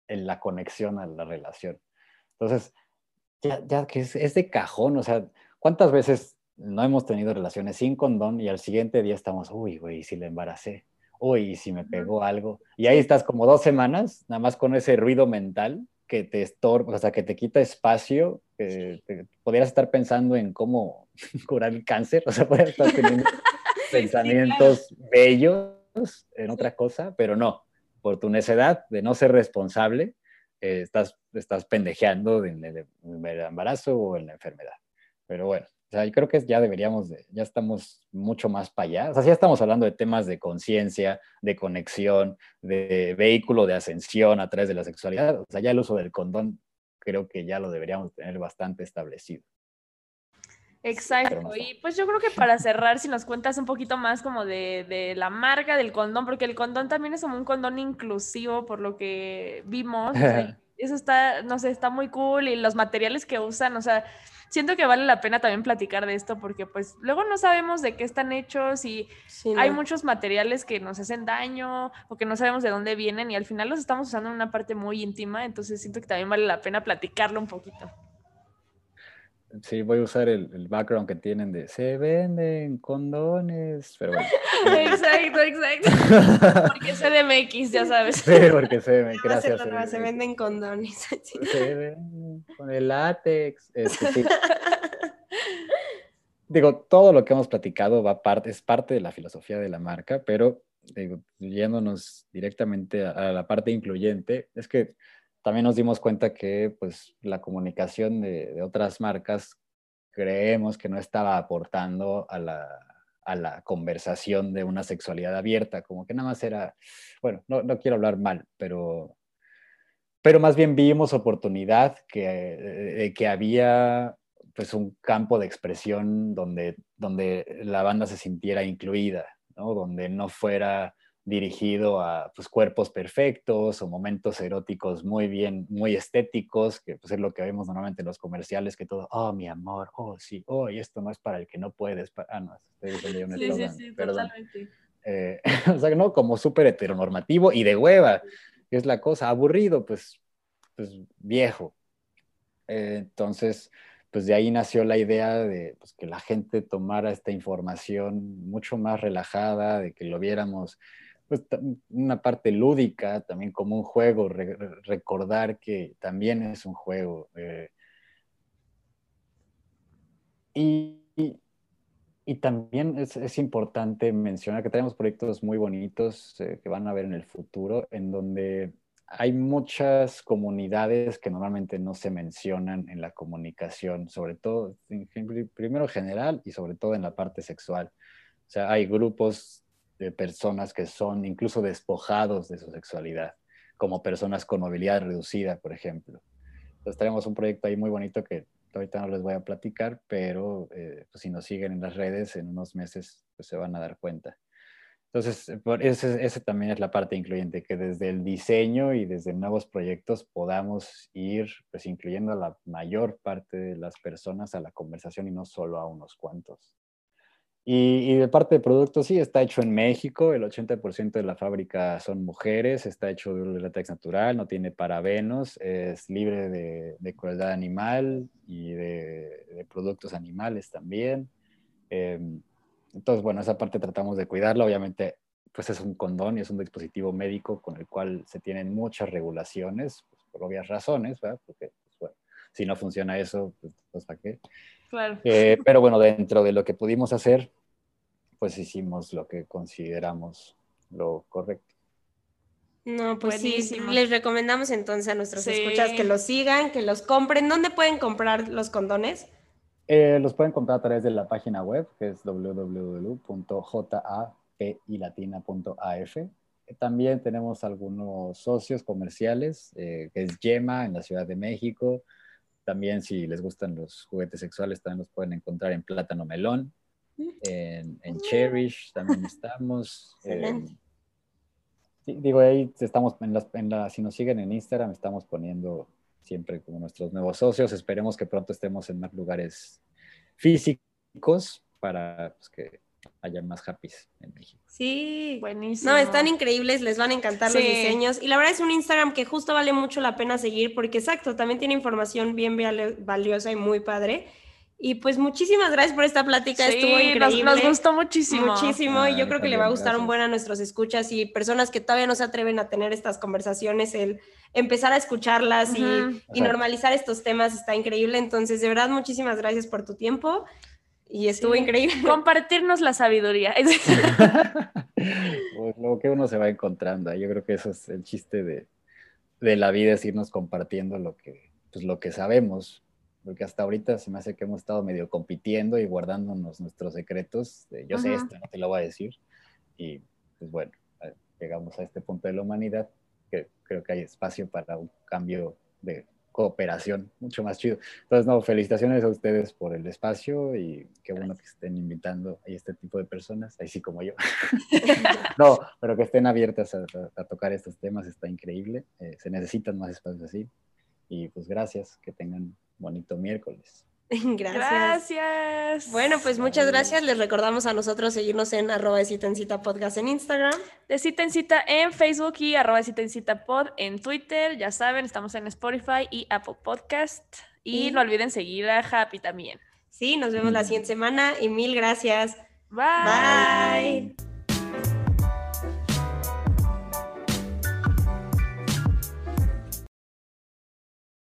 [SPEAKER 1] la conexión a la relación. Entonces, ya, ya que es de cajón, o sea, ¿cuántas veces no hemos tenido relaciones sin condón y al siguiente día estamos, uy, güey, si le embaracé, uy, si me pegó algo. Y ahí estás como dos semanas, nada más con ese ruido mental que te estorba, o sea, que te quita espacio, que podrías estar pensando en cómo curar el cáncer, o sea, podrías estar teniendo pensamientos bellos en otra cosa, pero no, por tu necedad de no ser responsable, eh, estás, estás pendejeando en el embarazo o en la enfermedad. Pero bueno, sea, yo creo que ya deberíamos, de, ya estamos mucho más para allá. O sea, ya estamos hablando de temas de conciencia, de conexión, de vehículo de ascensión a través de la sexualidad. O sea, ya el uso del condón creo que ya lo deberíamos tener bastante establecido.
[SPEAKER 3] Exacto. Y pues yo creo que para cerrar, si nos cuentas un poquito más como de, de, la marca del condón, porque el condón también es como un condón inclusivo, por lo que vimos. eso está, no sé, está muy cool y los materiales que usan, o sea, siento que vale la pena también platicar de esto porque pues luego no sabemos de qué están hechos y hay muchos materiales que nos hacen daño o que no sabemos de dónde vienen y al final los estamos usando en una parte muy íntima, entonces siento que también vale la pena platicarlo un poquito.
[SPEAKER 1] Sí, voy a usar el, background que tienen de se venden condones, pero bueno.
[SPEAKER 3] exacto, exacto. Porque CDMX, ya sabes.
[SPEAKER 1] Sí, porque CDMX, gracias.
[SPEAKER 2] Se venden condones.
[SPEAKER 1] Se venden con el látex. Este, digo, todo lo que hemos platicado va parte, es parte de la filosofía de la marca, pero digo, yéndonos directamente a la parte incluyente, es que también nos dimos cuenta que pues, la comunicación de, otras marcas creemos que no estaba aportando a la, a la, conversación de una sexualidad abierta, como que nada más era, bueno, no, no quiero hablar mal, pero, pero más bien vimos oportunidad que, que había pues un campo de expresión donde, donde la banda se sintiera incluida, ¿no? donde no fuera dirigido a pues, cuerpos perfectos o momentos eróticos muy bien, muy estéticos, que pues, es lo que vemos normalmente en los comerciales, que todo, oh, mi amor, oh, sí, oh, y esto no es para el que no puedes, ah, no, estoy un
[SPEAKER 3] sí, sí, sí, totalmente.
[SPEAKER 1] Eh, o sea, ¿no? Como súper heteronormativo y de hueva, que es la cosa, aburrido, pues, pues viejo. Eh, entonces, pues de ahí nació la idea de pues, que la gente tomara esta información mucho más relajada, de que lo viéramos pues, una parte lúdica, también como un juego, recordar que también es un juego. Eh. y, y, también es, es, importante mencionar que tenemos proyectos muy bonitos eh, que van a ver en el futuro, en donde hay muchas comunidades que normalmente no se mencionan en la comunicación, sobre todo, primero general y sobre todo en la parte sexual. O sea, hay grupos de personas que son incluso despojados de su sexualidad, como personas con movilidad reducida, por ejemplo. Entonces tenemos un proyecto ahí muy bonito que ahorita no les voy a platicar, pero eh, pues si nos siguen en las redes, en unos meses pues se van a dar cuenta. Entonces, ese, ese, también es la parte incluyente, que desde el diseño y desde nuevos proyectos podamos ir pues, incluyendo a la mayor parte de las personas a la conversación y no solo a unos cuantos. Y, de parte de productos, sí, está hecho en México, el 80% de la fábrica son mujeres, está hecho de látex natural, no tiene parabenos, es libre de, de crueldad animal y de, productos animales también. Em, entonces, bueno, esa parte tratamos de cuidarla. Obviamente, pues es un condón y es un dispositivo médico con el cual se tienen muchas regulaciones, pues, por obvias razones, ¿verdad? Porque, pues, bueno, si no funciona eso, pues, pues ¿para qué? Eh, pero bueno, dentro de lo que pudimos hacer, pues hicimos lo que consideramos lo correcto.
[SPEAKER 2] No, pues sí, les recomendamos entonces a nuestros escuchas que los sigan, que los compren. ¿Dónde pueden comprar los condones?
[SPEAKER 1] Eh, los pueden comprar a través de la página web, que es www.japilatina.af. También tenemos algunos socios comerciales, eh, que es Yema en la Ciudad de México, también si les gustan los juguetes sexuales, también los pueden encontrar en Plátano Melón. en, en Cherish también estamos. Sí, digo, ahí estamos, en las, en la, si nos siguen en Instagram, estamos poniendo siempre como nuestros nuevos socios. Esperemos que pronto estemos en más lugares físicos para pues, que haya más happys en México.
[SPEAKER 2] Sí.
[SPEAKER 3] Buenísimo.
[SPEAKER 2] No, están increíbles, les van a encantar los
[SPEAKER 3] Sí.
[SPEAKER 2] diseños. Y la verdad es un Instagram que justo vale mucho la pena seguir porque, exacto, también tiene información bien valiosa y muy padre. Y pues muchísimas gracias por esta plática,
[SPEAKER 3] Sí,
[SPEAKER 2] estuvo
[SPEAKER 3] nos,
[SPEAKER 2] increíble.
[SPEAKER 3] nos gustó muchísimo.
[SPEAKER 2] Muchísimo,
[SPEAKER 1] Ah,
[SPEAKER 2] y yo creo que le va a gustar un
[SPEAKER 1] gracias.
[SPEAKER 2] buen a nuestros escuchas y personas que todavía no se atreven a tener estas conversaciones, el empezar a escucharlas y-
[SPEAKER 3] Ujú.
[SPEAKER 2] y,
[SPEAKER 1] Exacto.
[SPEAKER 2] normalizar estos temas está increíble. Entonces, de verdad, muchísimas gracias por tu tiempo y estuvo
[SPEAKER 3] Sí.
[SPEAKER 2] increíble.
[SPEAKER 3] Compartirnos la sabiduría.
[SPEAKER 1] Pues, lo que uno se va encontrando. Yo creo que eso es el chiste de, de la vida, es irnos compartiendo lo que, pues, lo que sabemos. Porque hasta ahorita se me hace que hemos estado medio compitiendo y guardándonos nuestros secretos. de, yo sé
[SPEAKER 3] Ujú.
[SPEAKER 1] esto, no te lo voy a decir. Y pues bueno, eh, llegamos a este punto de la humanidad que creo que hay espacio para un cambio de cooperación mucho más chido. Entonces, no, felicitaciones a ustedes por el espacio y qué bueno que estén invitando a este tipo de personas, así como yo. no, pero que estén abiertas a, a- a tocar estos temas, está increíble. Eh, se necesitan más espacios así. Y pues gracias, que tengan bonito miércoles.
[SPEAKER 2] Gracias.
[SPEAKER 3] Gracias.
[SPEAKER 2] Bueno, pues muchas gracias. Les recordamos a nosotros seguirnos en arroba de cita en cita podcast en Instagram.
[SPEAKER 3] De cita en cita en Facebook y arroba de cita en cita pod en Twitter. Ya saben, estamos en Spotify y Apple Podcast. Y
[SPEAKER 2] Y-
[SPEAKER 3] no olviden seguir a Happy también.
[SPEAKER 2] Sí, nos vemos la siguiente semana y mil gracias.
[SPEAKER 3] Bye.
[SPEAKER 2] Bye.